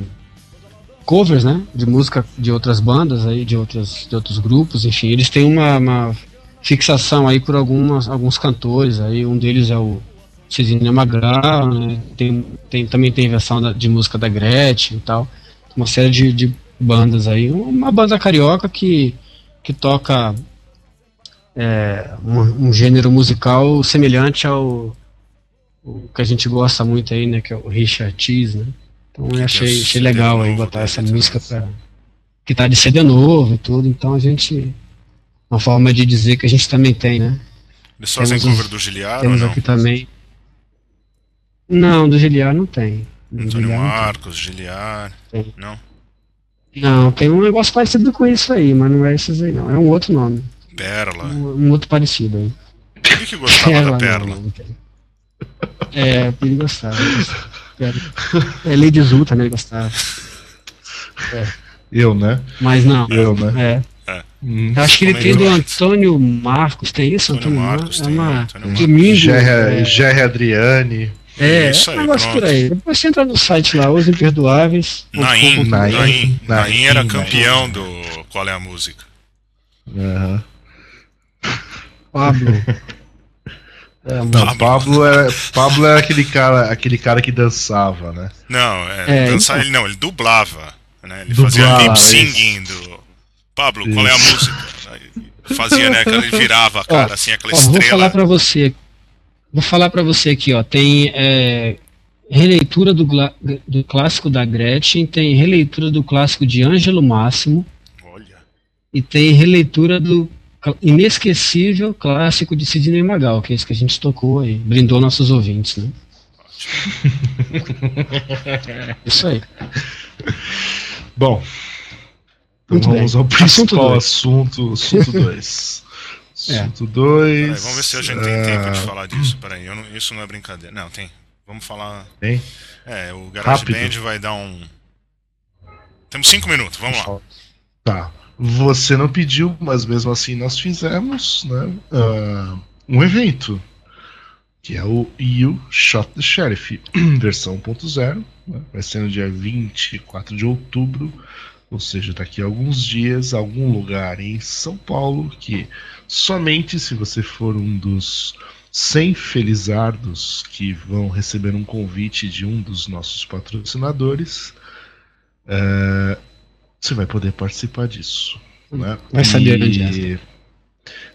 covers, né, de música de outras bandas aí, de, outras, de outros grupos, enfim, eles têm uma, uma fixação aí por algumas, alguns cantores aí, um deles é o Cidinho Magal, né, tem, tem, também tem versão da, de música da Gretchen e tal, uma série de, de bandas aí, uma banda carioca que, que toca é, um, um, gênero musical semelhante ao que a gente gosta muito aí, né? Que é o Richard Cheese, né? Então eu achei, achei legal aí botar essa música pra, que tá de CD novo e tudo, então a gente. Uma forma de dizer que a gente também tem, né? Eles fazem cover do Giliar temos ou não? aqui também. Não, do Giliar não tem. Antônio Marcos, Giliar. Não? Não, tem um negócio parecido com isso aí, mas não é esses aí não. É um outro nome. Perla. Um, um outro parecido aí. Quem que gostava Perla, da Perla? Não, não é, ele gostava. É, Lady Zuta, né? Ele gostava. É. Eu, né? Mas não. Eu, né? É. é. Hum. Acho que ele tem do Antônio Marcos, tem isso? Antônio, Antônio Marcos, é uma. Antônio Domingo. Gerry, é. Adriane. É, isso aí, um negócio por aí. Depois você entra no site lá, Os Imperdoáveis. Naim, Naim, Naim, era campeão do Qual é a Música. Uhum. Pablo. É, não, Pablo é Pablo é aquele cara, aquele cara que dançava, né? Não, é, é dançar então. ele não, ele dublava, né? Ele dublava, fazia lip singing do Pablo, isso. qual é a música? Fazia, né, ele virava a cara ó, assim, aquela ó, estrela. Vou falar para você. Vou falar para você aqui, ó, tem é, releitura do, do clássico da Gretchen, tem releitura do clássico de Ângelo Máximo. Olha. E tem releitura do inesquecível clássico de Sidney Magal, que é isso que a gente tocou aí, brindou nossos ouvintes, né? isso aí. Bom, então vamos bem. ao principal assunto 2. Assunto 2. É. Vamos ver se a gente tem tempo de falar disso. Peraí, não, isso não é brincadeira. Não, tem. Vamos falar. Tem? É, o GarageBand vai dar um. Temos cinco minutos, vamos lá. Tá. Você não pediu, mas mesmo assim nós fizemos né, uh, um evento. Que é o You Shot the Sheriff, versão 1.0. Né, vai ser no dia 24 de outubro ou seja, daqui a alguns dias, algum lugar em São Paulo, que somente se você for um dos 100 felizardos que vão receber um convite de um dos nossos patrocinadores, é, você vai poder participar disso. Né? Vai saber onde é.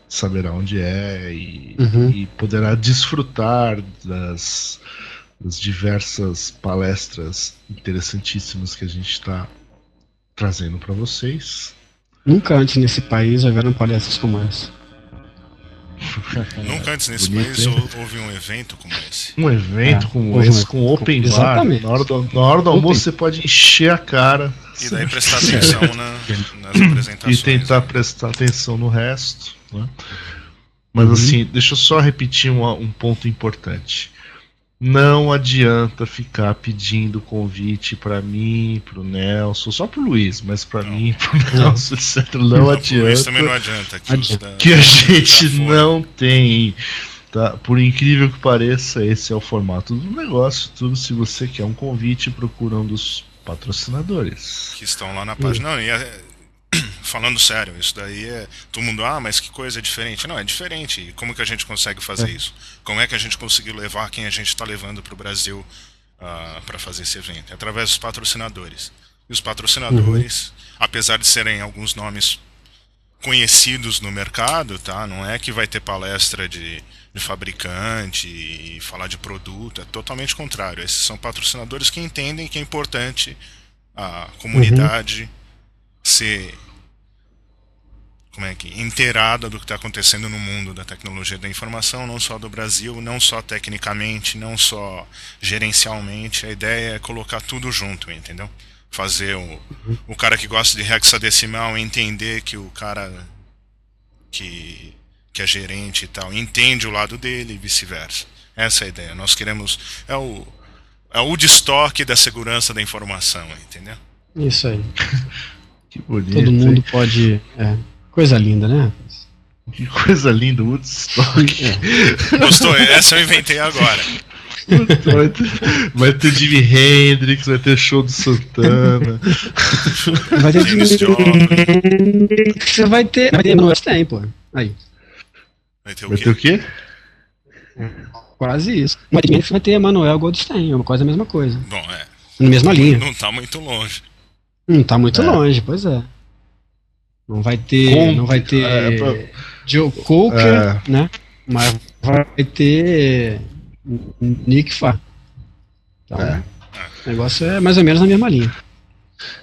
Saberá onde é e, uhum. e poderá desfrutar das, das diversas palestras interessantíssimas que a gente está trazendo para vocês. Nunca antes nesse país houveram palestras como essa. Nunca antes nesse Bonito, país hein? houve um evento como esse. Um evento é, como esse, com open com, bar. Na hora do, na hora do almoço você pode encher a cara. E daí prestar atenção na, nas apresentações. E tentar prestar atenção no resto. Né? Mas uhum. assim, deixa eu só repetir um, um ponto importante. Não adianta ficar pedindo convite para mim, pro Nelson, só pro Luiz, mas para mim, pro Nelson, etc. Não, não adianta. Luiz também não adianta. Que, da, que a gente não tem. Tá? Por incrível que pareça, esse é o formato do negócio. Tudo se você quer um convite, procura um dos patrocinadores. Que estão lá na página. Não, e é, falando sério, isso daí é. Todo mundo, ah, mas que coisa diferente. Não, é diferente. E como que a gente consegue fazer é. isso? Como é que a gente conseguiu levar quem a gente está levando para o Brasil uh, ah, para fazer esse evento? É através dos patrocinadores. E os patrocinadores, uhum. apesar de serem alguns nomes conhecidos no mercado, tá? Não é que vai ter palestra de, de fabricante e falar de produto, é totalmente contrário. Esses são patrocinadores que entendem que é importante a comunidade. Uhum ser como é que inteirada do que está acontecendo no mundo da tecnologia da informação, não só do Brasil, não só tecnicamente, não só gerencialmente. A ideia é colocar tudo junto, entendeu? Fazer o, o cara que gosta de hexadecimal entender que o cara que, que é gerente e tal entende o lado dele e vice-versa. Essa é a ideia. Nós queremos. É o, é o estoque da segurança da informação, entendeu? Isso aí. Que bonito. Todo mundo hein? pode. É, coisa linda, né? Que coisa linda, Woodstock. É. Gostou? Essa eu inventei agora. Vai ter, vai ter Jimi Hendrix, vai ter show do Santana. Vai ter James Você vai ter. Vai ter tem, pô. Aí. Vai ter o vai quê? Ter o quê? Quase isso. Vai ter, vai ter Emanuel Goldstein, é uma coisa a mesma coisa. Bom, é. Na mesma linha. Não tá muito longe. Não tá muito é. longe, pois é. Não vai ter. Com... Não vai ter é, pra... Joe Coker, é. né? Mas vai ter Nick Fa. Então, é. o negócio é mais ou menos na mesma linha.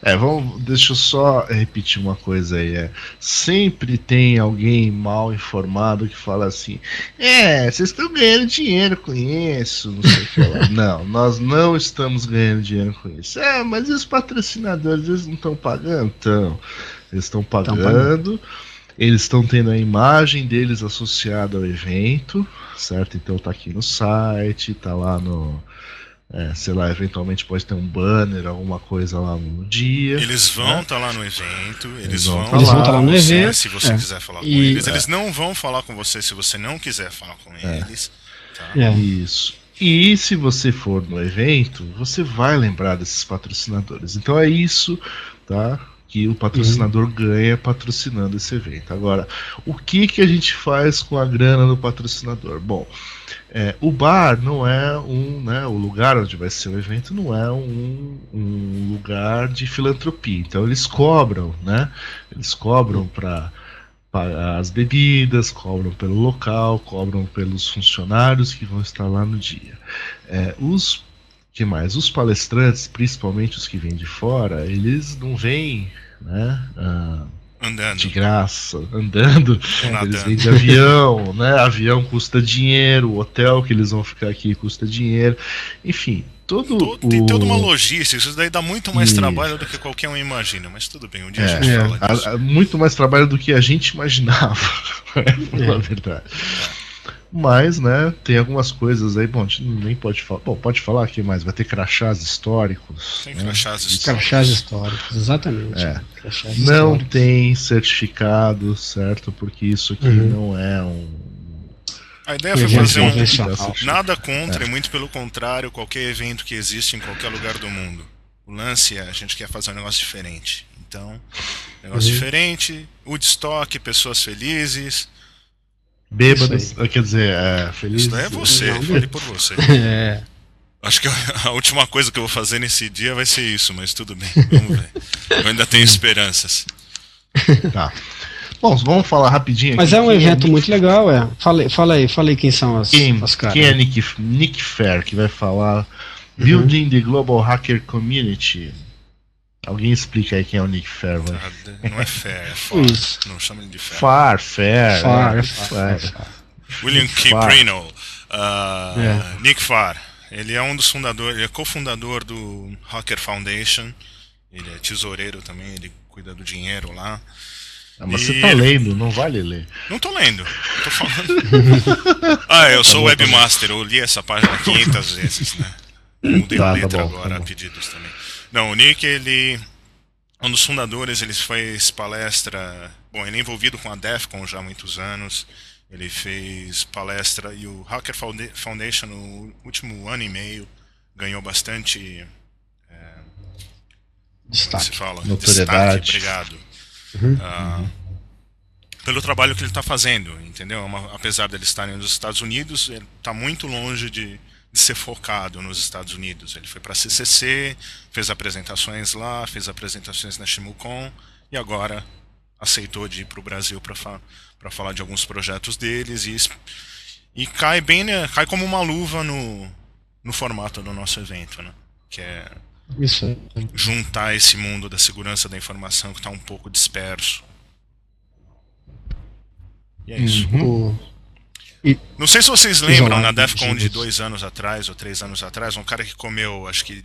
É, vamos, deixa eu só repetir uma coisa aí. É, sempre tem alguém mal informado que fala assim: É, vocês estão ganhando dinheiro com isso, não sei o que lá. Não, nós não estamos ganhando dinheiro com isso. É, mas e os patrocinadores, eles não estão pagando? Então, eles estão pagando, pagando, eles estão tendo a imagem deles associada ao evento, certo? Então tá aqui no site, tá lá no é, sei lá, eventualmente pode ter um banner, alguma coisa lá no dia. Eles vão estar né? tá lá no evento, eles, eles vão estar tá lá, tá no evento. Se você é. quiser falar com e, eles. Eles não vão falar com você se você não quiser falar com é. eles. Tá? É. Isso. E se você for no evento, você vai lembrar desses patrocinadores. Então é isso, tá? Que o patrocinador uhum. ganha patrocinando esse evento. Agora, o que, que a gente faz com a grana do patrocinador? Bom, é, o bar não é um, né, o lugar onde vai ser o evento não é um, um lugar de filantropia. Então eles cobram, né? Eles cobram para as bebidas, cobram pelo local, cobram pelos funcionários que vão estar lá no dia. É, os que mais? Os palestrantes, principalmente os que vêm de fora, eles não vêm né, ah, andando. de graça, andando. Eles vêm de avião, né? Avião custa dinheiro, o hotel que eles vão ficar aqui custa dinheiro. Enfim, todo Todo- Tem toda uma logística, isso daí dá muito mais Isso. trabalho do que qualquer um imagina, mas tudo bem, um dia a É, gente É. fala disso. a- a- muito mais trabalho do que a gente imaginava, na verdade. Mas, né, tem algumas coisas aí, bom, a gente nem pode falar. Bom, pode falar aqui mais, vai ter crachás históricos. Tem né? crachás históricos. Crachás históricos, exatamente. É. Crachás Não históricos. tem certificado, certo? Porque isso aqui Uhum. não é um. A ideia foi fazer um. Nada contra, e muito pelo contrário, qualquer evento que existe em qualquer lugar do mundo. O lance é a gente quer fazer um negócio diferente. Então, negócio Uhum. diferente, Woodstock, pessoas felizes. Bêbadas, quer dizer, é, feliz. Isso daí é você, Não, fale por você. É. Acho que a última coisa que eu vou fazer nesse dia vai ser isso, mas tudo bem, vamos ver. Eu ainda tenho esperanças. Tá. Bom, vamos falar rapidinho Mas aqui é um quem evento muito legal, é. Fala, fala aí, fala aí quem são as, Quem, as caras. quem é Nick, Nick Fair que vai falar Building the Global Hacker Community? Alguém explica aí quem é o Nick Fair, vai. Ah, Não é fair, é far. Isso. Não chama ele de fair. Far, Fair. Far, é, é far, Fair. é far. William Farr. Kiprino, ah, É. Nick Farr. Ele é um dos fundadores, ele é cofundador do Hacker Foundation. Ele é tesoureiro também, ele cuida do dinheiro lá. Ah, mas E você tá ele- lendo, não vale ler. Não tô lendo, eu tô falando. ah, eu sou bom, tá webmaster, eu li essa página 500 vezes, né? Mudei Tá, a tá letra bom, tá agora, bom. a pedidos também. Não, o Nick, ele é um dos fundadores, ele fez palestra. Bom, ele é envolvido com a DEFCON já há muitos anos. Ele fez palestra e o Hacker Founda- Foundation, no último ano e meio, ganhou bastante. Se Destaque. fala? Notoriedade. Destaque, obrigado. Uhum. Ah, pelo trabalho que ele está fazendo, entendeu? É Uma- apesar dele estar nos Estados Unidos, ele está muito longe de ser focado nos Estados Unidos. Ele foi para a CCC, fez apresentações lá, fez apresentações na Shimucon e agora aceitou de ir para o Brasil para fa pra falar de alguns projetos deles e, e cai bem, né, cai como uma luva no, no formato do nosso evento, né? Que é Isso juntar esse mundo da segurança da informação que está um pouco disperso. E é isso. Não sei se vocês lembram, na DEFCON de dois anos atrás, ou três anos atrás, um cara que comeu, acho que,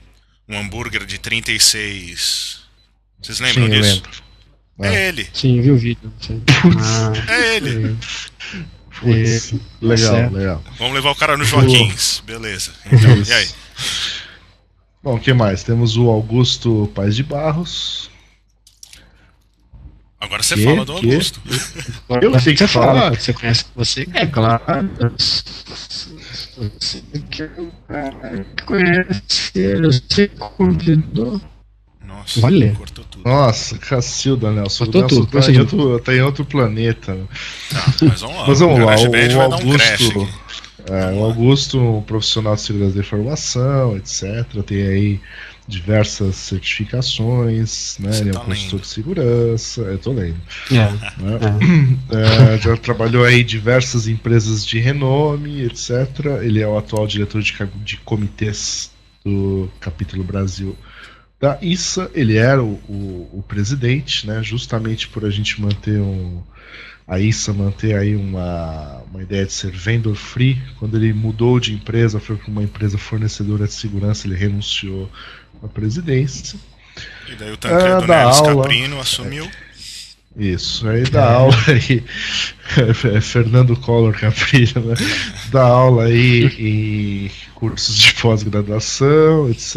um hambúrguer de 36. Vocês lembram Sim, disso? lembro. É ele, Sim, vi o vídeo. Ah, é ele. Putz, É, legal, certo. legal. Vamos levar o cara no Joaquins. Beleza. Então, e aí? Bom, o que mais? Temos o Augusto Paz de Barros. Agora você Que? fala do Que? Augusto. Eu Mas sei que você fala, fala. você conhece você? É claro. Você que o que conhece ele, você convidou. Nossa, ler. cortou tudo. Nossa, Cacilda, Nelson. O Botou Nelson tudo, tá, em outro, tá em outro planeta. né? Tá, mas vamos lá. Mas vamos lá, o- o um crash Augusto- aqui. É, o Augusto, um profissional de segurança da informação, etc. Tem aí diversas certificações, né? Você Ele é tá um consultor de segurança. Eu tô lendo. É, né? é. É, já trabalhou aí em diversas empresas de renome, etc. Ele é o atual diretor de, de comitês do capítulo Brasil da ISA. Ele era o, o- o presidente, né? Justamente por a gente manter um a ISA manter aí uma, uma ideia de ser vendor free. Quando ele mudou de empresa, foi para uma empresa fornecedora de segurança, ele renunciou à presidência. E daí o Tancredo Ah, da Neves aula. Caprino assumiu. Isso, aí dá aula aí. é Fernando Collor Caprilho, né? Dá aula aí em cursos de pós-graduação, etc.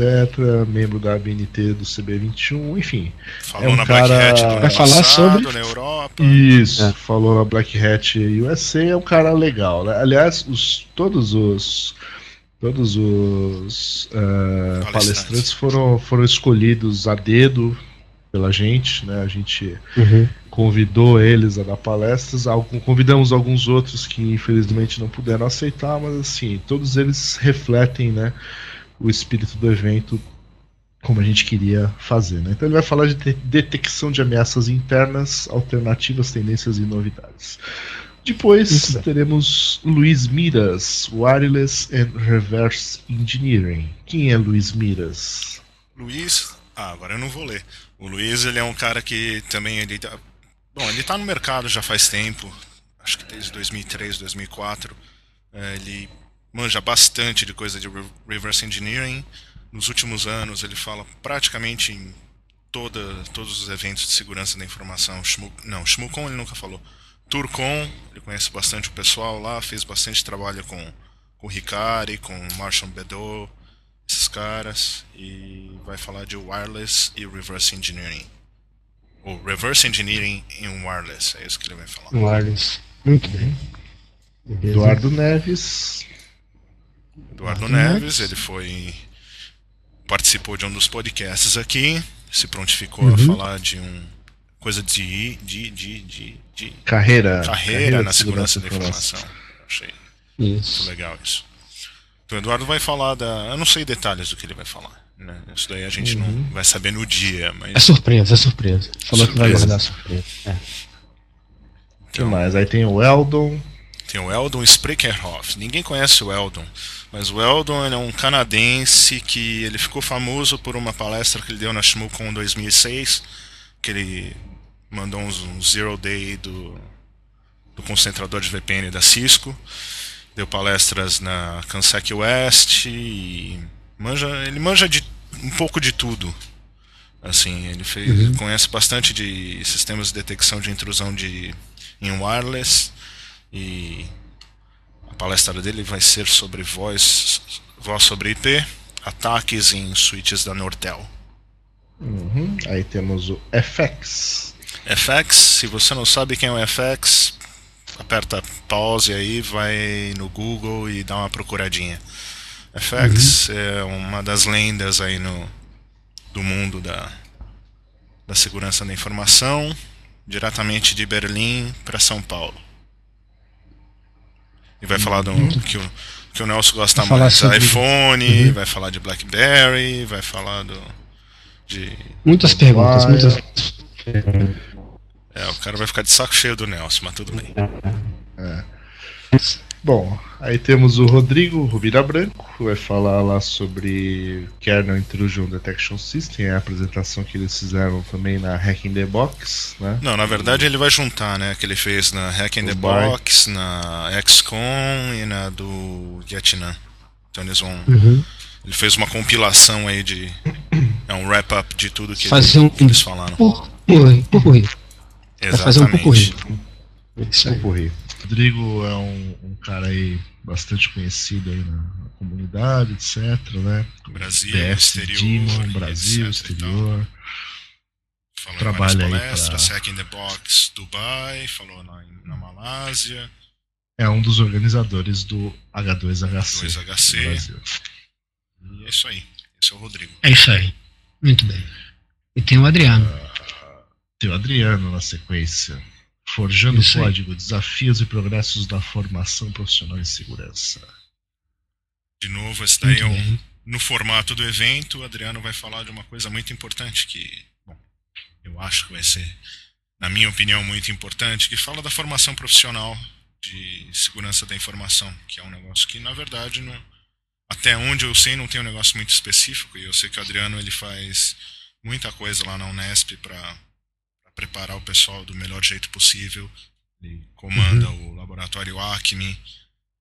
Membro da ABNT do CB21, enfim. Falou É um na Black cara- Hat do ano Vai falar passado, sobre- na Europa. Isso, É. falou na Black Hat USA, é um cara legal, né? Aliás, os, todos os. Todos os eh, Palestrantes. palestrantes foram, foram escolhidos a dedo pela gente, né? A gente Uhum. convidou eles a dar palestras, algum- convidamos alguns outros que infelizmente não puderam aceitar, mas assim, todos eles refletem né, o espírito do evento como a gente queria fazer. Né? Então ele vai falar de- detecção de ameaças internas, alternativas, tendências e novidades. Depois teremos Luiz Miras, Wireless and Reverse Engineering. Quem é Luiz Miras? Luiz, ah, agora eu não vou ler. O Luiz, ele é um cara que também ele tá, bom, ele tá no mercado já faz tempo, acho que desde 2003, 2004. É, ele manja bastante de coisa de re- reverse engineering. nos últimos anos ele fala praticamente em toda, todos os eventos de segurança da informação. Shmu, não, Shmucon ele nunca falou. Turcon, ele conhece bastante o pessoal lá, fez bastante trabalho com, com o Ricari, com o Marshall Bedot, esses caras, e vai falar de wireless e reverse engineering. Ou reverse engineering em wireless, é isso que ele vai falar. Wireless, muito bem. Beleza. Eduardo Neves. Eduardo, Eduardo Neves, Neves, ele foi. participou de um dos podcasts aqui, se prontificou uhum. a falar de um coisa de, de, de, de, de carreira, carreira, carreira na segurança, segurança da informação. Achei isso. muito legal isso. Então, o Eduardo vai falar da. Eu não sei detalhes do que ele vai falar. Né? Isso daí a gente uhum. não vai saber no dia. Mas... É surpresa, é surpresa. Falou surpresa. que vai guardar surpresa. É. Então, que mais? Aí tem o Eldon. Tem o Eldon Sprecherhoff. Ninguém conhece o Eldon, mas o Eldon é um canadense que ele ficou famoso por uma palestra que ele deu na ShmooCon 2006, que ele mandou um, um zero day do, do concentrador de VPN da Cisco, deu palestras na Kansas West e manja, ele manja de um pouco de tudo. Assim, ele fez, uhum. conhece bastante de sistemas de detecção de intrusão de em wireless e a palestra dele vai ser sobre voz, voz sobre IP, ataques em switches da Nortel. Uhum. Aí temos o FX. FX, se você não sabe quem é o FX, aperta pause aí, vai no Google e dá uma procuradinha. FX uhum. é uma das lendas aí no do mundo da, da segurança da informação, diretamente de Berlim para São Paulo. E vai falar do uhum. que o, que o Nelson gosta vai mais sobre... iPhone, uhum. vai falar de BlackBerry, vai falar do de muitas perguntas, muitas é, o cara vai ficar de saco cheio do Nelson, mas tudo bem. É. Bom, aí temos o Rodrigo Rubira Branco, vai falar lá sobre Kernel Intrusion Detection System, é a apresentação que eles fizeram também na Hack in the Box, né? Não, na verdade ele vai juntar, né, que ele fez na Hack in the Box, na XCOM e na do Vietnã. Então eles vão... Uhum. Ele fez uma compilação aí de... É um wrap-up de tudo que, Fazer um, que eles falaram. Por, por, por, por. Exatamente. fazer um pupurri. Isso aí. Rodrigo é um, um, cara aí bastante conhecido aí na, na comunidade, etc, né? Brasil, PS, exterior, Demon, Brasil, etc, exterior. Falou Trabalha aí palestras, pra... Hack in the Box Dubai, falou na, na Malásia. É um dos organizadores do H2HC. H2HC. E é isso aí. Esse é o Rodrigo. É isso aí. Muito bem. E tem o Adriano. Uh, o Adriano na sequência. Forjando Isso Código, aí. Desafios e Progressos da Formação Profissional em Segurança. De novo, esse daí é um, no formato do evento, o Adriano vai falar de uma coisa muito importante que, bom, eu acho que vai ser, na minha opinião, muito importante, que fala da formação profissional de segurança da informação, que é um negócio que, na verdade, não, até onde eu sei, não tem um negócio muito específico, e eu sei que o Adriano ele faz muita coisa lá na Unesp para preparar o pessoal do melhor jeito possível. Ele comanda uhum. o laboratório Acme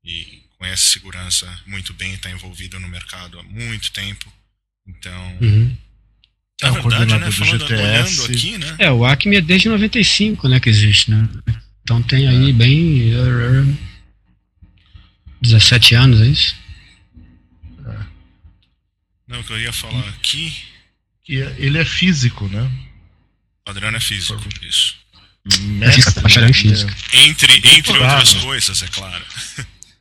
e conhece segurança muito bem, está envolvido no mercado há muito tempo. Então, uhum. é, é verdade, né? Falando, olhando aqui, né? É, o Acme é desde 95, né, que existe, né? Então tem aí é. bem 17 anos, é isso? É. Não, o que eu ia falar aqui. É, ele é físico, né? Adriano é físico, isso. Mestre, bacharel em física. Entre, entre outras coisas, é claro.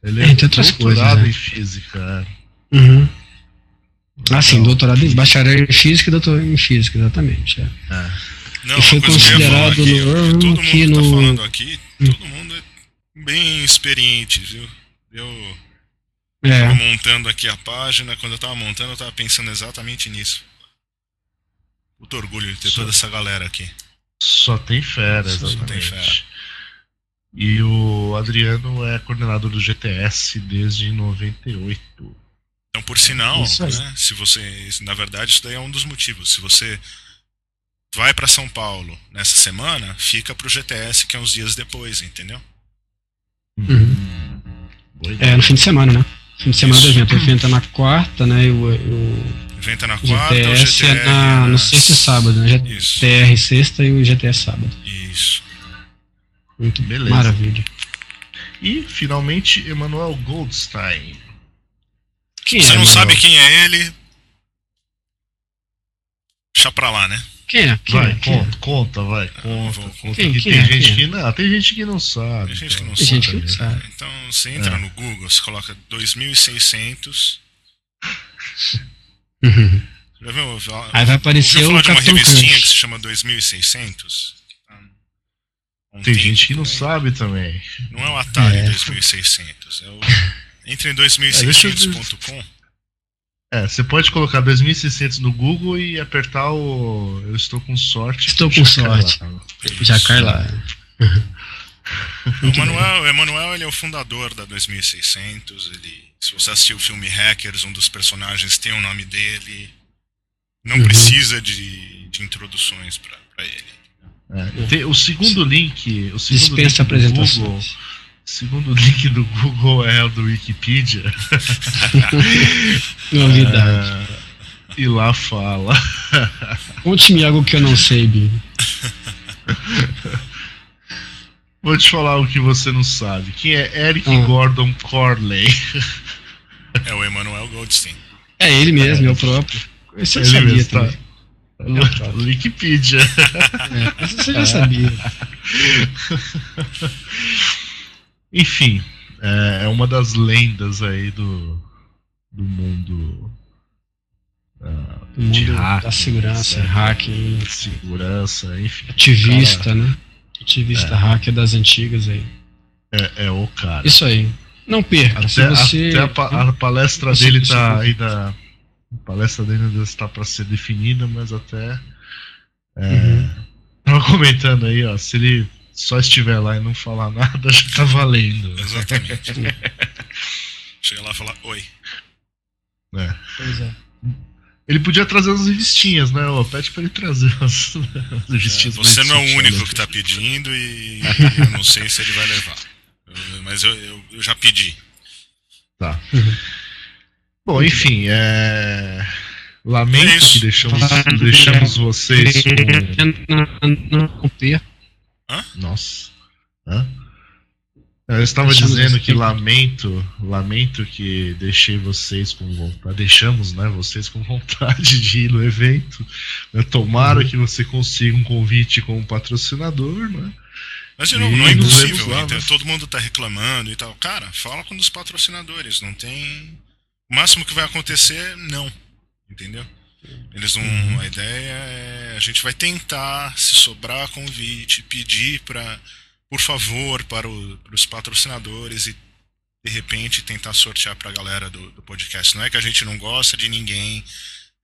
Ele é entre outras doutorado coisas, né? em física. É. Uhum. Ah, sim, doutorado em bacharel em física e doutor em física, exatamente. É. É. Não, e foi considerado aqui, no, todo mundo que tá falando aqui, hum. todo mundo é bem experiente, viu? Eu é. montando aqui a página, quando eu tava montando, eu tava pensando exatamente nisso. Muito orgulho de ter só, toda essa galera aqui. Só tem fera, exatamente. Só tem fera. E o Adriano é coordenador do GTS desde 98. Então, por sinal, né, se você, na verdade, isso daí é um dos motivos. Se você vai para São Paulo nessa semana, fica pro GTS que é uns dias depois, entendeu? Uhum. É, no fim de semana, né? Fim de semana isso. do evento. O evento é na quarta, né? E o, o 90 na quarta, GTS o GTR é na, no sexta e sábado, né? GTR Isso. sexta e o GTS sábado. Isso. Muito beleza. Maravilha. E finalmente Emanuel Goldstein. Quem Você é, não sabe quem é ele? Deixa pra lá, né? Quem é? Quem vai, é? Conta, é? conta, vai, conta. conta quem, quem tem é? gente que não, tem gente que não sabe. Tem gente que não, tem sabe, gente que não sabe. Então você entra é. no Google, você coloca 2600. Já viu? Aí vai aparecer o de uma revistinha que se chama 2600? Um tem gente que não sabe também. Não é o Atari é. 2600, é o entre em 2600.com. É, você pode colocar 2600 no Google e apertar o eu estou com sorte. Estou com sorte. Já cai lá. o Manuel, o Emanuel ele é o fundador da 2600, ele se você assistiu o filme Hackers, um dos personagens tem o nome dele. Não uhum. precisa de, de introduções para ele. É, tem, o segundo link, o segundo Dispensa link do Google, segundo link do Google é o do Wikipedia. Novidade. É, e lá fala. Conte-me algo que eu não sei, Bi. Vou te falar o que você não sabe. Quem é Eric ah. Gordon Corley? É o Emmanuel Goldstein. É ele mesmo, é, é o próprio. Esse eu sabia mesmo, também. Tá. Wikipedia. É, você já sabia. Enfim, é, é uma das lendas aí do, do mundo. Uh, do mundo da segurança, né? hacking. Segurança, enfim. Ativista, cara, né? Ativista é. hacker das antigas aí. É, é o cara. Isso aí. Não perca. Até, você... até a, a, palestra dele tá ainda a palestra dele ainda está para ser definida, mas até. É, uhum. Tava comentando aí, ó, se ele só estiver lá e não falar nada, já tá valendo. Exatamente. Chega lá e falar oi. É. Pois é. Ele podia trazer as revistinhas, né? Eu pede pra ele trazer as, as revistinhas. É, você não é o único que tá pedindo e eu não sei se ele vai levar. Mas eu, eu, eu já pedi. Tá. Uhum. Bom, enfim, é... lamento é que deixamos, deixamos vocês com. Hã? Nossa. Hã? Eu estava dizendo que lamento, lamento que deixei vocês com vontade, deixamos, né, vocês com vontade de ir no evento. Né? Tomara uhum. que você consiga um convite como patrocinador, né? Mas não, não é impossível, então, todo mundo está reclamando e tal. Cara, fala com os patrocinadores, não tem o máximo que vai acontecer, não. Entendeu? Eles não. Uhum. A ideia é. A gente vai tentar, se sobrar convite, pedir para. Por favor, para, o, para os patrocinadores e de repente tentar sortear para a galera do, do, podcast. Não é que a gente não gosta de ninguém,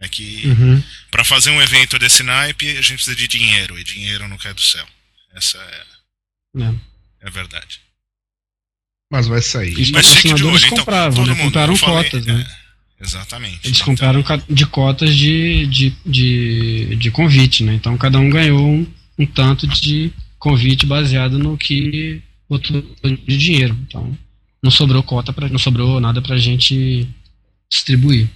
é que uhum. para fazer um evento desse naipe a gente precisa de dinheiro e dinheiro não cai do céu. Essa é, é. é a verdade. Mas vai sair. Os Mas patrocinadores então, compravam, né? compraram falei, cotas, né? É, exatamente. Eles compraram de cotas de, de, de, de convite, né? Então cada um ganhou um, um tanto de convite baseado no que botou de dinheiro. Então não sobrou cota para não sobrou nada pra gente distribuir.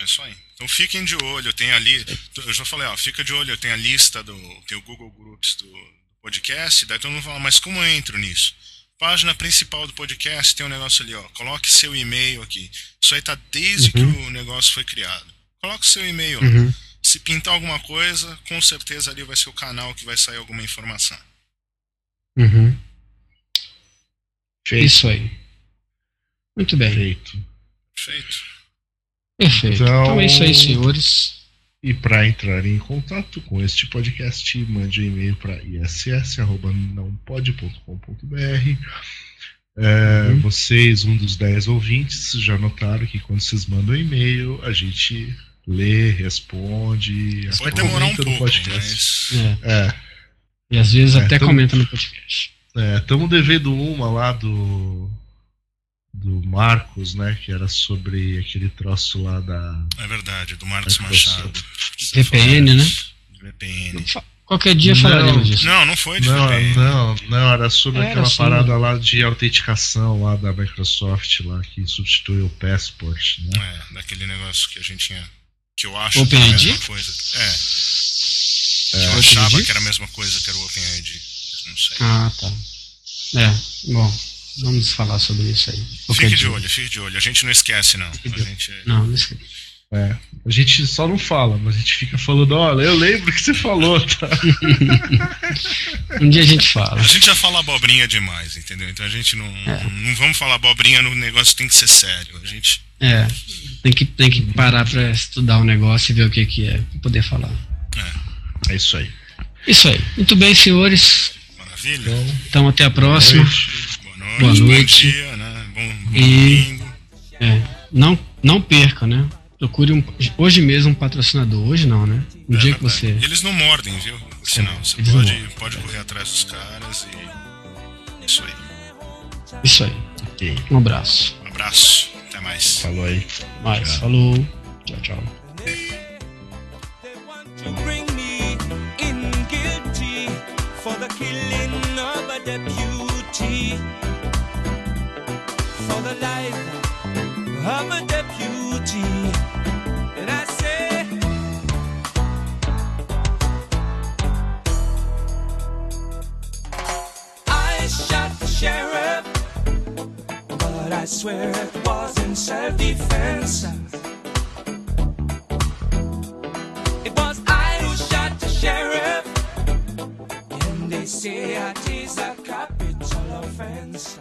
É isso aí. Então fiquem de olho, tem ali, eu já falei, ó, fica de olho, tem a lista do, tem o Google Groups do podcast, daí todo mundo fala, mas como eu entro nisso? página principal do podcast tem um negócio ali, ó. Coloque seu e-mail aqui. Isso aí tá desde uhum. que o negócio foi criado. Coloque seu e-mail lá. Uhum. Se pintar alguma coisa, com certeza ali vai ser o canal que vai sair alguma informação. Uhum. Feito. Isso aí. Muito bem. Feito. Feito. Perfeito. Então, então é isso aí, senhores. E para entrar em contato com este podcast, mande um e-mail para iss.nãopode.com.br. É, uhum. Vocês, um dos 10 ouvintes, já notaram que quando vocês mandam um e-mail, a gente lê, responde. Pode demorar um pouco, podcast. Mas... É. é. E às vezes é, até tamo, comenta no podcast. Estamos é, devendo uma lá do do Marcos, né? Que era sobre aquele troço lá da. É verdade, do Marcos Machado. VPN, né? VPN. Qualquer dia falaremos disso. Não, não foi de não, VPN. Não, não, era sobre era aquela assim, parada lá de autenticação lá da Microsoft lá que substituiu o Passport, né? É, daquele negócio que a gente tinha Que eu acho que é a mesma coisa. É. é eu achava que era a mesma coisa que era o OpenID. Não sei. Ah, tá. É, bom. Vamos falar sobre isso aí. Fique de olho, fique de olho. A gente não esquece, não. A gente... Não, não esquece. É, a gente só não fala, mas a gente fica falando, olha, eu lembro que você falou, tá? um dia a gente fala. A gente já fala abobrinha demais, entendeu? Então a gente não, é. não vamos falar abobrinha no negócio tem que ser sério. A gente. É, tem que, tem que parar pra estudar o negócio e ver o que, que é, pra poder falar. É. É isso aí. Isso aí. Muito bem, senhores. Maravilha. Então até a próxima. Boa noite. Boa noite. Bom dia, né? Bom, bom e, domingo. É, não, não perca, né? Procure um, hoje mesmo um patrocinador. Hoje não, né? Um é, dia que você. E eles não mordem, viu? Senão, você pode, pode correr atrás dos caras e. Isso aí. Isso aí. Okay. Um abraço. Um abraço. Até mais. Falou aí. Mais. Tchau. Falou. Tchau, tchau. the killing of a deputy, for the life of a deputy. And I say, I shot the sheriff, but I swear it wasn't self defense. They say it is a capital offense.